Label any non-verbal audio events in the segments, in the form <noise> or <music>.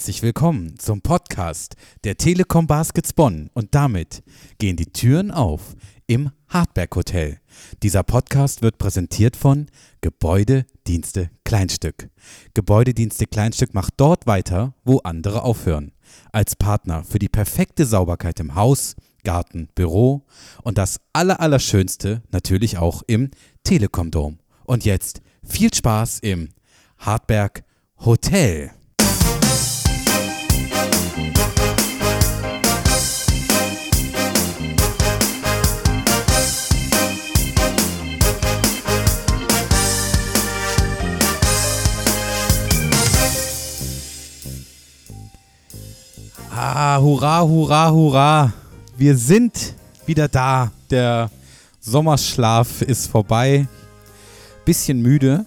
Herzlich willkommen zum Podcast der Telekom Baskets Bonn und damit gehen die Türen auf im Hartberg Hotel. Dieser Podcast wird präsentiert von Gebäudedienste Kleinstück. Gebäudedienste Kleinstück macht dort weiter, wo andere aufhören. Als Partner für die perfekte Sauberkeit im Haus, Garten, Büro und das Allerallerschönste natürlich auch im Telekom Dom. Und jetzt viel Spaß im Hartberg Hotel. Ah, hurra, hurra, hurra. Wir sind wieder da. Der Sommerschlaf ist vorbei. Bisschen müde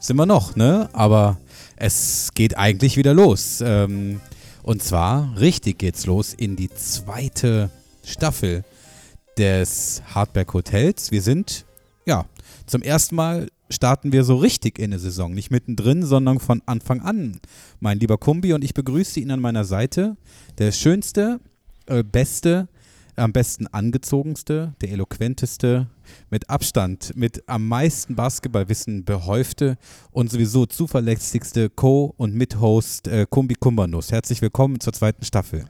sind wir noch, ne? Aber es geht eigentlich wieder los. Ähm, und zwar richtig geht's los in die zweite Staffel des Hardberg Hotels. Wir sind, ja, zum ersten Mal starten wir so richtig in der Saison. Nicht mittendrin, sondern von Anfang an. Mein lieber Kumbi und ich begrüße ihn an meiner Seite. Der schönste, äh, beste, am besten angezogenste, der eloquenteste, mit Abstand, mit am meisten Basketballwissen behäufte und sowieso zuverlässigste Co- und Mithost äh, Kumbi Kumbanus. Herzlich willkommen zur zweiten Staffel.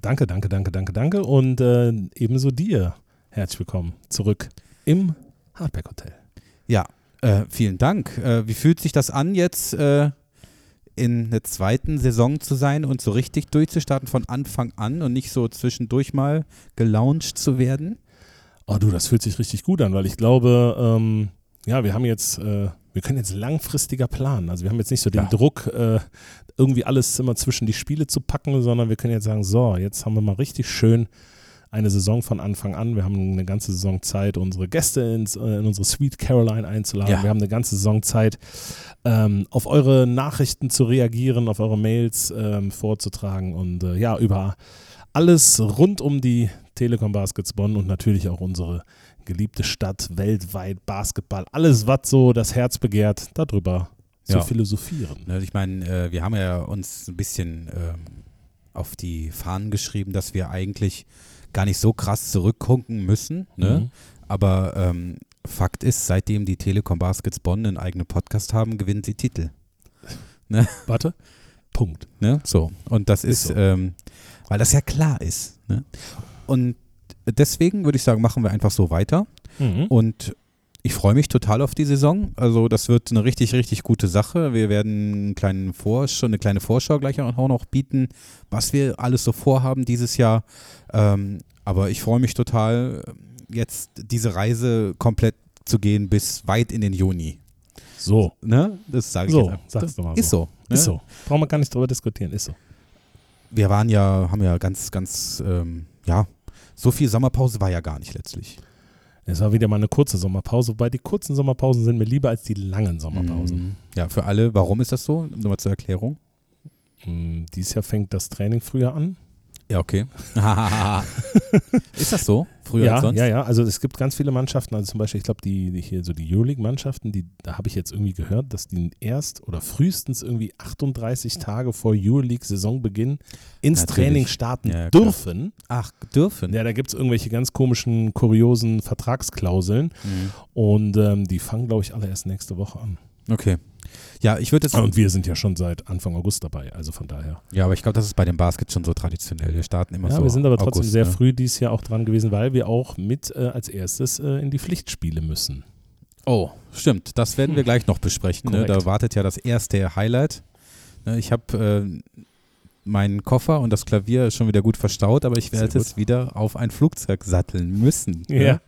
Danke, danke, danke, danke, danke. Und äh, ebenso dir herzlich willkommen zurück im Hardback Hotel. Ja, äh, vielen Dank. Äh, wie fühlt sich das an, jetzt äh, in der zweiten Saison zu sein und so richtig durchzustarten von Anfang an und nicht so zwischendurch mal gelauncht zu werden? Oh du, das fühlt sich richtig gut an, weil ich glaube, ähm, ja, wir haben jetzt, äh, wir können jetzt langfristiger planen. Also wir haben jetzt nicht so den Ja. Druck, äh, irgendwie alles immer zwischen die Spiele zu packen, sondern wir können jetzt sagen, so, jetzt haben wir mal richtig schön eine Saison von Anfang an. Wir haben eine ganze Saison Zeit, unsere Gäste ins, äh, in unsere Sweet Caroline einzuladen. Ja. Wir haben eine ganze Saison Zeit, ähm, auf eure Nachrichten zu reagieren, auf eure Mails ähm, vorzutragen und äh, ja, über alles rund um die Telekom Baskets Bonn und natürlich auch unsere geliebte Stadt, weltweit, Basketball, alles, was so das Herz begehrt, darüber Ja. zu philosophieren. Ne, ich meine, äh, wir haben ja uns ein bisschen ähm, auf die Fahnen geschrieben, dass wir eigentlich gar nicht so krass zurückgucken müssen. Ne? Mhm. Aber ähm, Fakt ist, seitdem die Telekom Baskets Bonn einen eigenen Podcast haben, gewinnen sie Titel. <laughs> Warte. Punkt. Ne? So. Und das ist, Ist so. ähm, weil das ja klar ist. Ne? Und deswegen würde ich sagen, machen wir einfach so weiter. Mhm. Und ich freue mich total auf die Saison. Also das wird eine richtig, richtig gute Sache. Wir werden einen kleinen Vorschau, eine kleine Vorschau gleich auch noch bieten, was wir alles so vorhaben dieses Jahr. Ähm, aber ich freue mich total, jetzt diese Reise komplett zu gehen bis weit in den Juni. So. Ne? Das sage ich So, jetzt sag's doch mal Ist so. Ne? Ist so. Brauchen wir gar nicht drüber diskutieren. Ist so. Wir waren ja, haben ja ganz, ganz, ähm, ja, so viel Sommerpause war ja gar nicht letztlich. Es war wieder mal eine kurze Sommerpause, wobei die kurzen Sommerpausen sind mir lieber als die langen Sommerpausen. Mhm. Ja, für alle, warum ist das so? Nur mal zur Erklärung. Mhm. Dieses Jahr fängt das Training früher an. Ja, okay. <laughs> ist das so? Früher ja, als sonst? ja, ja. Also es gibt ganz viele Mannschaften, also zum Beispiel, ich glaube, die, die hier so die Euroleague-Mannschaften, die, da habe ich jetzt irgendwie gehört, dass die erst oder frühestens irgendwie 38 Tage vor Euroleague-Saisonbeginn ins Natürlich. Training starten Ja, ja, dürfen. Ach, dürfen. Ja, da gibt es irgendwelche ganz komischen, kuriosen Vertragsklauseln Mhm. und ähm, die fangen, glaube ich, alle erst nächste Woche an. Okay. Ja, ich würde es. Und wir sind ja schon seit Anfang August dabei, also von daher. Ja, aber ich glaube, das ist bei dem Basket schon so traditionell. Wir starten immer Ja, so. wir sind aber trotzdem August, sehr ne? früh dieses Jahr auch dran gewesen, weil wir auch mit äh, als erstes äh, in die Pflichtspiele müssen. Oh, stimmt. Das werden wir gleich noch besprechen. Ne? Da wartet ja das erste Highlight. Ne, Ich habe äh, meinen Koffer und das Klavier schon wieder gut verstaut, aber ich werde es wieder auf ein Flugzeug satteln müssen. Ja. Ne?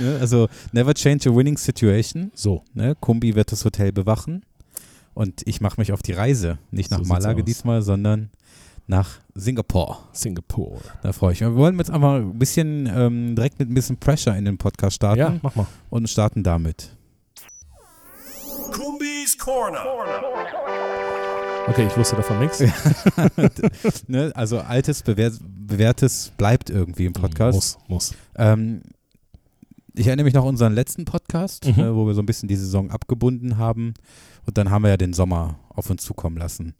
Ne? Also, never change a winning situation. So, Ne? Kumbi wird das Hotel bewachen und ich mache mich auf die Reise. Nicht nach So Malaga diesmal, sondern nach Singapur. Singapur. Da freue ich mich. Wir wollen jetzt einfach ein bisschen ähm, direkt mit ein bisschen Pressure in den Podcast starten Ja, mach mal. und starten damit. Kumbi's Corner. Okay, ich wusste davon nichts. <laughs> ne? Also altes, bewähr bewährtes bleibt irgendwie im Podcast. Muss, muss. Ähm, ich erinnere mich noch an unseren letzten Podcast, Mhm. äh, wo wir so ein bisschen die Saison abgebunden haben. Und dann haben wir ja den Sommer auf uns zukommen lassen.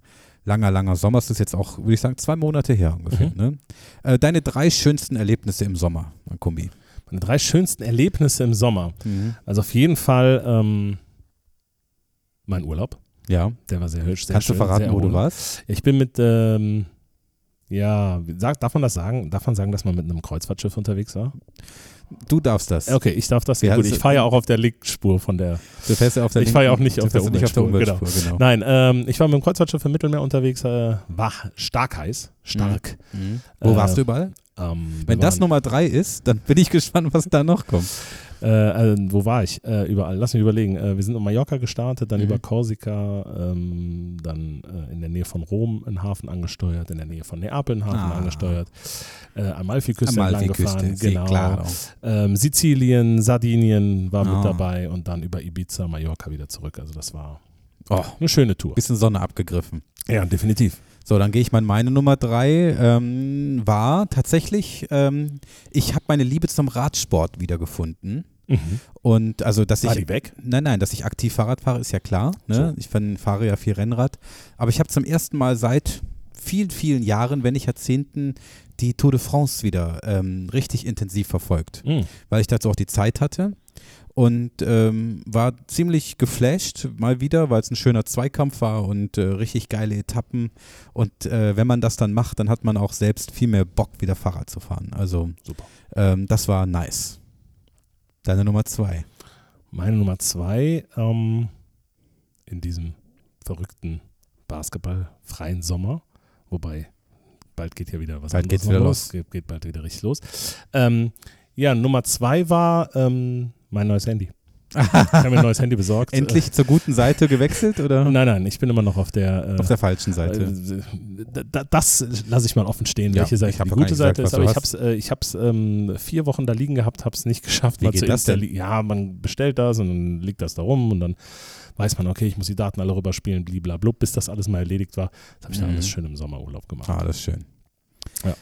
langer, langer Sommer. Es ist jetzt auch, würde ich sagen, zwei Monate her ungefähr. Mhm. Ne? Äh, deine drei schönsten Erlebnisse im Sommer, Kumbi. Meine drei schönsten Erlebnisse im Sommer. Also auf jeden Fall ähm, mein Urlaub. Ja. Der war sehr hübsch. Sehr Kannst schön, du verraten, wo du warst? Ich bin mit, ähm, ja, sag, darf man das sagen? Darf man sagen, dass man mit einem Kreuzfahrtschiff unterwegs war? Du darfst das. Okay, ich darf das. Ja, Gut, ich fahre ja auch auf der Linkspur von der. Du fährst ja auf der Ich fahr ja auch nicht auf der nicht auf der Umweltspur, Umweltspur, genau. Nein, ähm, ich war mit dem Kreuzfahrtschiff im Mittelmeer unterwegs. Äh, war stark heiß. Stark. Mhm. Wo Äh, warst du überall? Ähm, Wenn das Nummer drei ist, dann bin ich <laughs> gespannt, was da noch kommt. Äh, äh, wo war ich? Äh, überall. Lass mich überlegen. Äh, wir sind in Mallorca gestartet, dann Mhm. über Korsika, ähm, dann äh, in der Nähe von Rom einen Hafen angesteuert, in der Nähe von Neapel einen Hafen Ah. angesteuert, äh, Amalfiküste entlang Amalfiküste, gefahren, genau. klar. Ähm, Sizilien, Sardinien war Ah. mit dabei und dann über Ibiza, Mallorca wieder zurück. Also das war Oh, eine schöne Tour. bisschen Sonne abgegriffen. Ja, definitiv. So, dann gehe ich mal in meine Nummer drei. Ähm, war tatsächlich, ähm, ich habe meine Liebe zum Radsport wiedergefunden. Mhm. Und also, dass War ich. weg? Nein, nein, dass ich aktiv Fahrrad fahre, ist ja klar. Ne? So. Ich fahre ja viel Rennrad. Aber ich habe zum ersten Mal seit vielen, vielen Jahren, wenn nicht Jahrzehnten, die Tour de France wieder ähm, richtig intensiv verfolgt. Mhm. weil ich dazu auch die Zeit hatte. Und ähm, war ziemlich geflasht, mal wieder, weil es ein schöner Zweikampf war und äh, richtig geile Etappen. Und äh, wenn man das dann macht, dann hat man auch selbst viel mehr Bock, wieder Fahrrad zu fahren. Also ähm, das war nice. Deine Nummer zwei. Meine Nummer zwei ähm, in diesem verrückten basketballfreien Sommer, wobei bald geht ja wieder was Bald anderes geht's wieder los. los. Geht, geht bald wieder richtig los. Ähm, ja, Nummer zwei war ähm, mein neues Handy. Ich habe mir ein neues Handy besorgt. <laughs> Endlich zur guten Seite gewechselt oder nein, nein, ich bin immer noch auf der. Äh, auf der falschen Seite? äh, da- das lasse ich mal offen stehen, Ja, welche Seite die gute Seite gesagt, ist. Aber ich habe es äh, ich hab's, ähm, vier Wochen da liegen gehabt, habe es nicht geschafft, Wie geht das denn? Ja, man bestellt das und dann liegt das da rum und dann weiß man, okay, ich muss die Daten alle rüberspielen, bliblablub, bis das alles mal erledigt war. Das habe ich dann Mhm. alles schön im Sommerurlaub gemacht. Ah, das ist schön. Ja.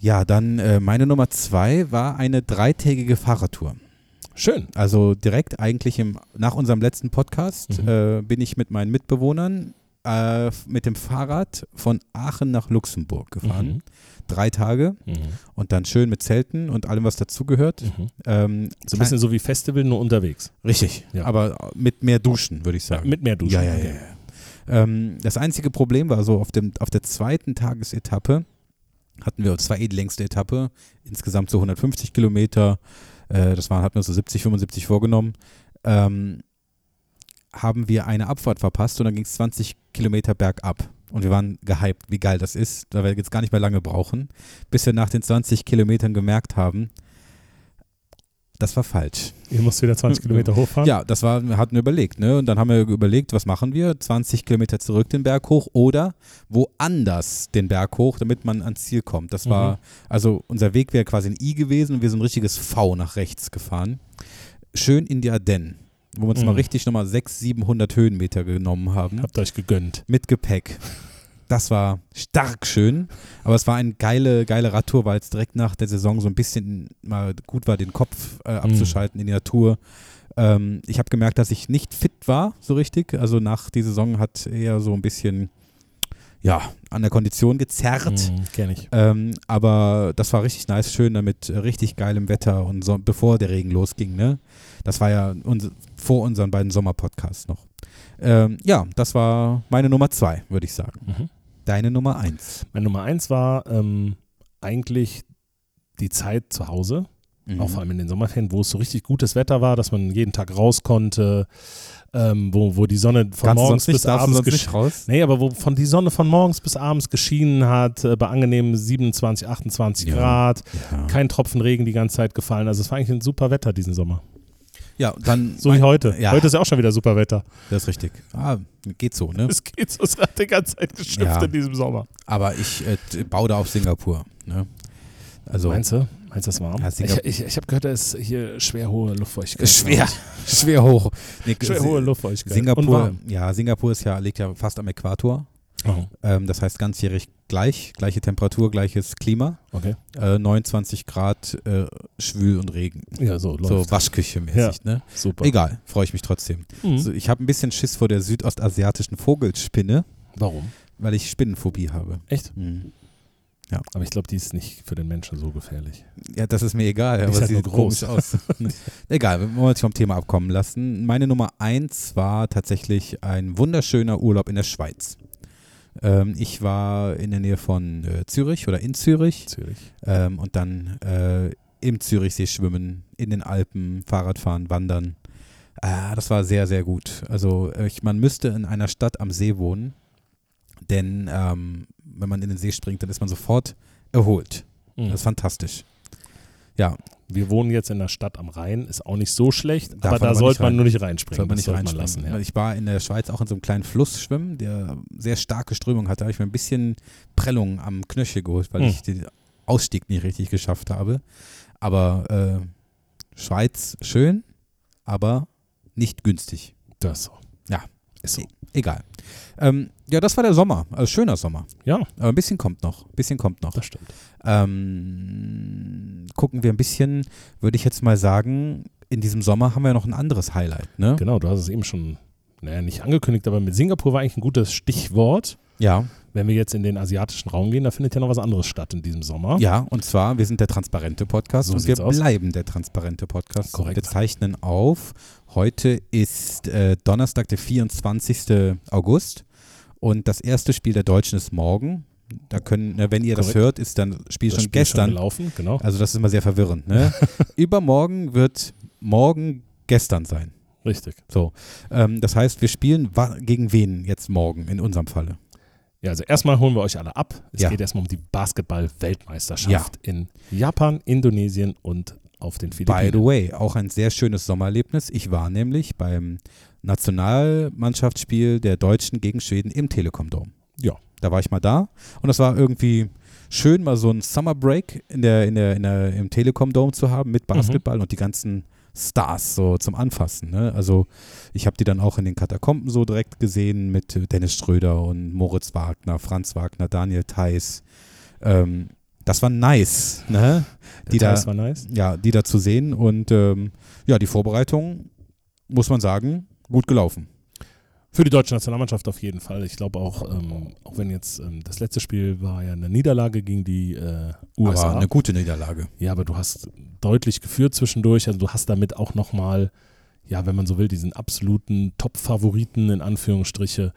Ja, dann äh, meine Nummer zwei war eine dreitägige Fahrradtour. Schön. Also direkt eigentlich im, nach unserem letzten Podcast Mhm. äh, bin ich mit meinen Mitbewohnern äh, mit dem Fahrrad von Aachen nach Luxemburg gefahren. Mhm. Drei Tage Mhm. und dann schön mit Zelten und allem, was dazugehört. Mhm. Ähm, So ein bisschen so wie Festival, nur unterwegs. richtig, Ja. aber mit mehr Duschen, würde ich sagen. Mit mehr Duschen. Ja, ja, ja. Ja. Ähm, das einzige Problem war so, auf, dem, auf der zweiten Tagesetappe hatten wir, das war eh die längste Etappe, insgesamt so 150 Kilometer, äh, das waren, hatten wir so 70, 75 vorgenommen, ähm, haben wir eine Abfahrt verpasst und dann ging es 20 Kilometer bergab. Und wir waren gehypt, wie geil das ist, da wir jetzt gar nicht mehr lange brauchen, bis wir nach den 20 Kilometern gemerkt haben, das war falsch. Ihr müsst wieder 20 Kilometer hochfahren? Ja, das war, wir hatten überlegt, ne? Und dann haben wir überlegt, was machen wir? 20 Kilometer zurück den Berg hoch oder woanders den Berg hoch, damit man ans Ziel kommt. Das war, Mhm. also unser Weg wäre quasi ein I gewesen und wir sind ein richtiges V nach rechts gefahren. Schön in die Ardennen, wo wir uns Mhm. mal richtig nochmal 600, 700 Höhenmeter genommen haben. Habt euch gegönnt. Mit Gepäck. Das war stark schön, aber es war eine geile, geile Radtour, weil es direkt nach der Saison so ein bisschen mal gut war, den Kopf äh, abzuschalten in die Natur. Ähm, ich habe gemerkt, dass ich nicht fit war, so richtig. Also nach die Saison hat eher so ein bisschen, ja, an der Kondition gezerrt. Mhm, Kenn ich. Ähm, aber das war richtig nice, schön mit äh, richtig geilem Wetter und so, bevor der Regen losging, ne? Das war ja uns, vor unseren beiden Sommerpodcasts noch. Ähm, ja, das war meine Nummer zwei, würde ich sagen. Mhm. Deine Nummer eins. Meine Nummer eins war ähm, eigentlich die Zeit zu Hause. Mhm. Auch vor allem in den Sommerferien, wo es so richtig gutes Wetter war, dass man jeden Tag raus konnte, ähm, wo, wo die Sonne von Kannst morgens bis abends sonst gesch- nicht raus? Nee, aber wo von die Sonne von morgens bis abends geschienen hat, äh, bei angenehmen 27, 28 Ja. Grad, Ja. kein Tropfen Regen die ganze Zeit gefallen. Also es war eigentlich ein super Wetter diesen Sommer. Ja, dann. <laughs> So wie heute. Ja. Heute ist ja auch schon wieder super Wetter. Das ist richtig. Ah, geht so, ne? <laughs> Es geht so, es hat die ganze Zeit geschimpft Ja. in diesem Sommer. Aber ich äh, baue da auf Singapur, ne? Also. Meinst du? Meinst du das warm? Ja, ich Singapur- ich, ich habe gehört, da ist hier schwer hohe Luftfeuchtigkeit. <laughs> Schwer, schwer hoch. Nee, Schwer hohe Luftfeuchtigkeit. Und Singapur, warm. ja, Singapur ist ja, liegt ja fast am Äquator. Oh, Ähm, das heißt ganzjährig gleich, gleiche Temperatur, gleiches Klima. okay. Äh, 29 Grad äh, schwül und Regen. Ja, so läuft. So Waschküche-mäßig, ne? Super. Egal, freue ich mich trotzdem. Mhm. So, ich habe ein bisschen Schiss vor der südostasiatischen Vogelspinne, Warum? weil ich Spinnenphobie habe. Echt? Mhm. Aber ich glaube, die ist nicht für den Menschen so gefährlich. Ja, das ist mir egal, aber halt sie sieht groß. komisch aus. <laughs> <laughs> egal, wir wollen uns vom Thema abkommen lassen. Meine Nummer eins war tatsächlich ein wunderschöner Urlaub in der Schweiz. Ähm, ich war in der Nähe von äh, Zürich oder in Zürich Zürich. ähm, und dann äh, im Zürichsee schwimmen, in den Alpen, Fahrradfahren, wandern. Ah, das war sehr, sehr gut. Also äh, ich, man müsste in einer Stadt am See wohnen, denn ähm, wenn man in den See springt, dann ist man sofort erholt. Mhm. Das ist fantastisch. Ja, Wir wohnen jetzt in der Stadt am Rhein, ist auch nicht so schlecht, Darf aber da aber sollte man nur nicht reinspringen. Sollte man nicht sollte man reinspringen. lassen. Ja. Ich war in der Schweiz auch in so einem kleinen Fluss schwimmen, der sehr starke Strömung hatte. Da habe ich mir ein bisschen Prellung am Knöchel geholt, weil Hm. ich den Ausstieg nicht richtig geschafft habe. Aber äh, Schweiz schön, aber nicht günstig. Das so. Ja. Ist so. Egal. Ähm, ja, das war der Sommer. Also schöner Sommer. Ja, Aber ein bisschen kommt noch. Ein bisschen kommt noch. das stimmt. Ähm, gucken wir ein bisschen, würde ich jetzt mal sagen, in diesem Sommer haben wir noch ein anderes Highlight. Ne? Genau, du hast es eben schon, naja, nicht angekündigt, aber mit Singapur war eigentlich ein gutes Stichwort. Ja. Wenn wir jetzt in den asiatischen Raum gehen, da findet ja noch was anderes statt in diesem Sommer. Ja, und zwar, wir sind der transparente Podcast So und wir aus. bleiben der transparente Podcast. Korrekt. Wir zeichnen auf. Heute ist äh, Donnerstag, der 24. August und das erste Spiel der Deutschen ist morgen. Da können, ne, wenn ihr das Korrekt. hört, ist dann das Spiel das schon Spiel gestern. gelaufen, genau. also das ist immer sehr verwirrend. Ne? <laughs> Übermorgen wird morgen gestern sein. Richtig. So, ähm, das heißt, wir spielen gegen wen jetzt morgen in unserem Falle? Ja, also erstmal holen wir euch alle ab. Es Ja. geht erstmal um die Basketball-Weltmeisterschaft in Japan, Indonesien und auf den By Philippinen. the way, auch ein sehr schönes Sommererlebnis. Ich war nämlich beim Nationalmannschaftsspiel der Deutschen gegen Schweden im Telekom Dome. Ja. Da war ich mal da und das war irgendwie schön, mal so ein Summer Break in der, in der, in der, im Telekom Dome zu haben mit Basketball und die ganzen Stars so zum Anfassen. Ne? Also ich habe die dann auch in den Katakomben so direkt gesehen mit Dennis Schröder und Moritz Wagner, Franz Wagner, Daniel Theiss. Ähm, das war nice, ne? die da- war nice. ja, die da zu sehen. Und ähm, ja, die Vorbereitung, muss man sagen, gut gelaufen. Für die deutsche Nationalmannschaft auf jeden Fall. Ich glaube auch, ähm, auch wenn jetzt ähm, das letzte Spiel war ja eine Niederlage gegen die äh, USA. Aber eine gute Niederlage. Ja, aber du hast deutlich geführt zwischendurch. Also du hast damit auch nochmal, ja, wenn man so will, diesen absoluten Top-Favoriten in Anführungsstriche,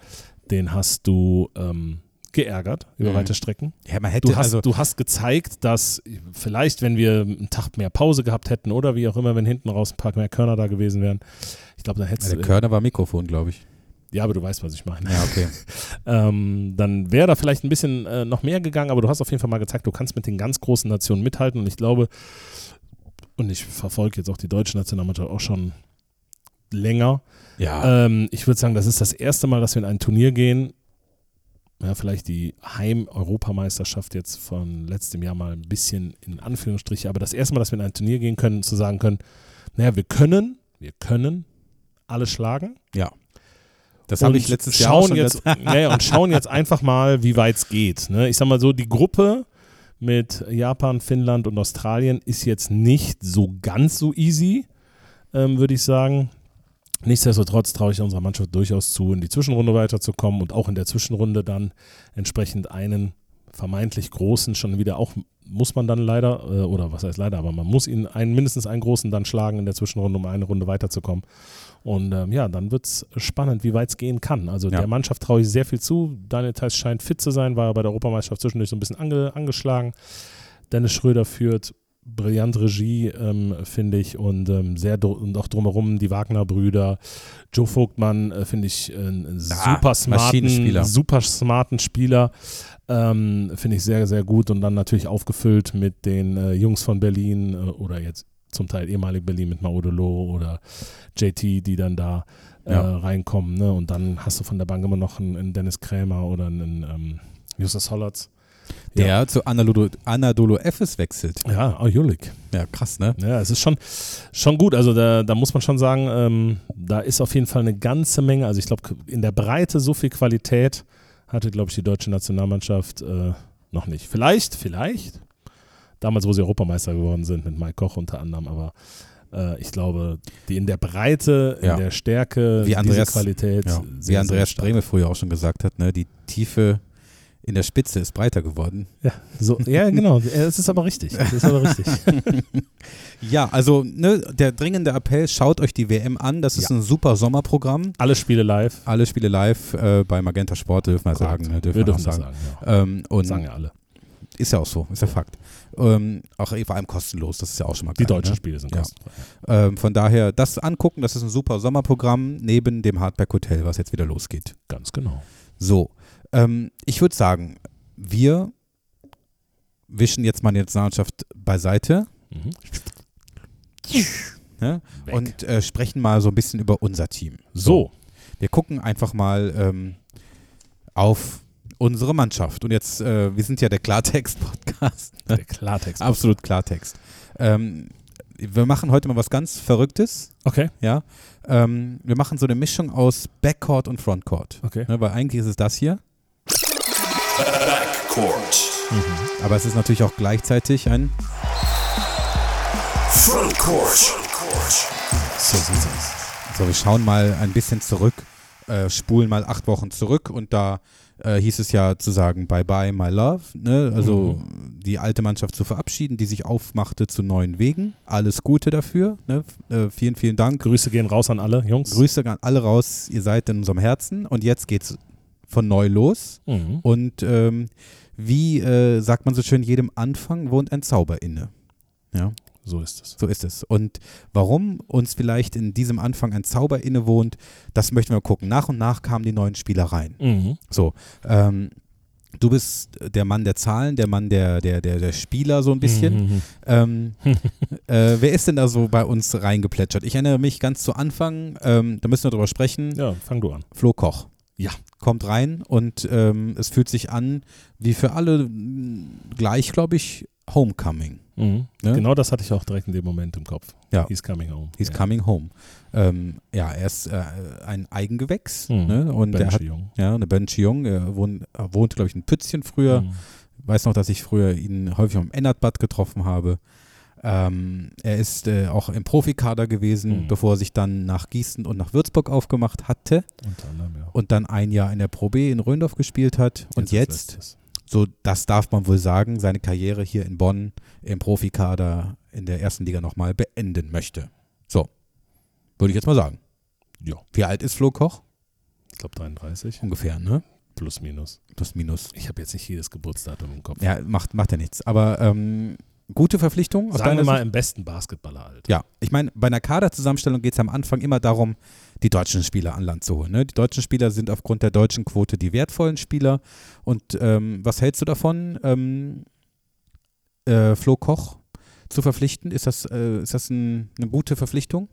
den hast du ähm, geärgert über Mhm. weite Strecken. Ja, man hätte Du hast, also du hast gezeigt, dass vielleicht, wenn wir einen Tag mehr Pause gehabt hätten oder wie auch immer, wenn hinten raus ein paar mehr Körner da gewesen wären, ich glaube, dann hättest der du. Körner war Mikrofon, glaube ich. Ja, aber du weißt, was ich meine. Ja, okay. <laughs> Ähm, dann wäre da vielleicht ein bisschen äh, noch mehr gegangen, aber du hast auf jeden Fall mal gezeigt, du kannst mit den ganz großen Nationen mithalten und ich glaube, und ich verfolge jetzt auch die deutsche Nationalmannschaft auch schon länger. Ja, Ähm, ich würde sagen, das ist das erste Mal, dass wir in ein Turnier gehen. Ja, vielleicht die Heim-Europameisterschaft jetzt von letztem Jahr mal ein bisschen in Anführungsstriche, aber das erste Mal, dass wir in ein Turnier gehen können, zu sagen können, naja, wir können, wir können alle schlagen. ja. Das habe ich letztes Jahr auch schauen schon jetzt, <laughs> ja, und schauen jetzt einfach mal, wie weit es geht. Ne? Ich sag mal so, die Gruppe mit Japan, Finnland und Australien ist jetzt nicht so ganz so easy, ähm, würde ich sagen. Nichtsdestotrotz traue ich unserer Mannschaft durchaus zu, in die Zwischenrunde weiterzukommen und auch in der Zwischenrunde dann entsprechend einen vermeintlich großen schon wieder auch muss man dann leider, äh, oder was heißt leider, aber man muss ihn einen, mindestens einen großen dann schlagen in der Zwischenrunde, um eine Runde weiterzukommen. Und ähm, ja, dann wird es spannend, wie weit es gehen kann. Also Ja. der Mannschaft traue ich sehr viel zu. Daniel Theiss scheint fit zu sein, war bei der Europameisterschaft zwischendurch so ein bisschen ange, angeschlagen. Dennis Schröder führt brillant Regie, ähm, finde ich, und ähm, sehr und auch drumherum die Wagner-Brüder. Joe Vogtmann äh, finde ich äh, einen Ah, super smarten, super smarten Spieler. Ähm, finde ich sehr, sehr gut und dann natürlich aufgefüllt mit den äh, Jungs von Berlin äh, oder jetzt zum Teil ehemalig Berlin mit Maudolo oder JT, die dann da äh, Ja. reinkommen. Ne? Und dann hast du von der Bank immer noch einen, einen Dennis Krämer oder einen ähm, Justus Hollatz. Der zu Anadolu, Anadolu Efes wechselt. Ja, oh, Julik. Ja, krass, ne? Ja, es ist schon, schon gut. Also da, da muss man schon sagen, ähm, da ist auf jeden Fall eine ganze Menge. Also ich glaube, in der Breite so viel Qualität hatte, glaube ich, die deutsche Nationalmannschaft äh, noch nicht. Vielleicht, vielleicht. Damals, wo sie Europameister geworden sind, mit Mike Koch unter anderem, aber äh, ich glaube, die in der Breite, in Ja. der Stärke, Wie Andreas- diese Qualität. Ja. Wie Andreas. Streme früher auch schon gesagt hat, ne? Die Tiefe in der Spitze ist breiter geworden. Ja, so, ja genau. Es ist aber richtig. Es ist aber richtig. <laughs> Ja, also ne, der dringende Appell, schaut euch die WM an. Das ist Ja. ein super Sommerprogramm. Alle Spiele live. Alle Spiele live äh, bei Magenta Sport, dürfen wir sagen. Ne, dürfen Wir wir dürfen das sagen. sagen. Ja. Ähm, und Sagen ja alle. Ist ja auch so, ist ja Fakt. Ähm, auch vor allem kostenlos, das ist ja auch schon mal Die geil, deutschen ne? Spiele sind Ja. kostenfrei. Ähm, von daher, das angucken, das ist ein super Sommerprogramm neben dem Hardback Hotel, was jetzt wieder losgeht. Ganz genau. So, ähm, ich würde sagen, wir wischen jetzt mal die Nationalmannschaft beiseite Mhm. ne? Und äh, sprechen mal so ein bisschen über unser Team. so. Wir gucken einfach mal ähm, auf unsere Mannschaft. Und jetzt, äh, wir sind ja der Klartext-Podcast. Ne? Der Klartext. Absolut Klartext. Ähm, wir machen heute mal was ganz Verrücktes. Okay. Ja, ähm, wir machen so eine Mischung aus Backcourt und Frontcourt. Okay. Ne, weil eigentlich ist es das hier, Backcourt. aber es ist natürlich auch gleichzeitig ein. Frontcourt. So sieht's aus. So, wir schauen mal ein bisschen zurück, äh, spulen mal acht Wochen zurück und da äh, hieß es ja zu sagen Bye bye my love, ne? also die alte Mannschaft zu verabschieden, die sich aufmachte zu neuen Wegen. Alles Gute dafür. Ne? Äh, vielen, vielen Dank. Grüße gehen raus an alle Jungs. Grüße an alle raus, ihr seid in unserem Herzen und jetzt geht's von neu los. Mhm. Und ähm, wie äh, sagt man so schön, jedem Anfang wohnt ein Zauber inne. Ja, So ist es. so ist es. Und warum uns vielleicht in diesem Anfang ein Zauber inne wohnt, das möchten wir gucken. Nach und nach kamen die neuen Spieler rein. Mhm. So, ähm, du bist der Mann der Zahlen, der Mann der, der, der, der Spieler so ein bisschen. Mhm. Ähm, <laughs> äh, wer ist denn da so bei uns reingeplätschert? Ich erinnere mich ganz zu Anfang, ähm, da müssen wir drüber sprechen, Ja, fang du an. Flo Koch. Ja. Kommt rein und ähm, es fühlt sich an, wie für alle gleich, glaube ich, Homecoming. Mhm. Ne? Genau das hatte ich auch direkt in dem Moment im Kopf. Ja. He's coming home. He's ja. coming home. Ähm, ja, er ist äh, ein Eigengewächs Mhm. ne? und er hat ja, eine Benji Jung. Er wohnt, er wohnte, glaube ich, in Pützchen früher. Mhm. weiß noch, dass ich früher ihn häufig am Ennertbad getroffen habe. Ähm, er ist äh, auch im Profikader gewesen, Mhm. bevor er sich dann nach Gießen und nach Würzburg aufgemacht hatte Unter anderem, ja. und dann ein Jahr in der Pro B in Röndorf gespielt hat. Und als jetzt. So das darf man wohl sagen, seine Karriere hier in Bonn im Profikader in der ersten Liga nochmal beenden möchte. So, würde ich jetzt mal sagen. Ja, Wie alt ist Flo Koch? ich glaube 33. Ungefähr, ne? Plus, minus. Plus, minus. Ich habe jetzt nicht jedes Geburtsdatum im Kopf. Ja, macht, macht ja nichts. Aber ähm, gute Verpflichtung Sagen wir mal Sicht? im besten Basketballeralter. Ja, ich meine, bei einer Kaderzusammenstellung geht es am Anfang immer darum, die deutschen Spieler an Land zu holen. Ne? Die deutschen Spieler sind aufgrund der deutschen Quote die wertvollen Spieler. Und ähm, was hältst du davon, ähm, äh, Flo Koch zu verpflichten? Ist das, äh, ist das ein, eine gute Verpflichtung?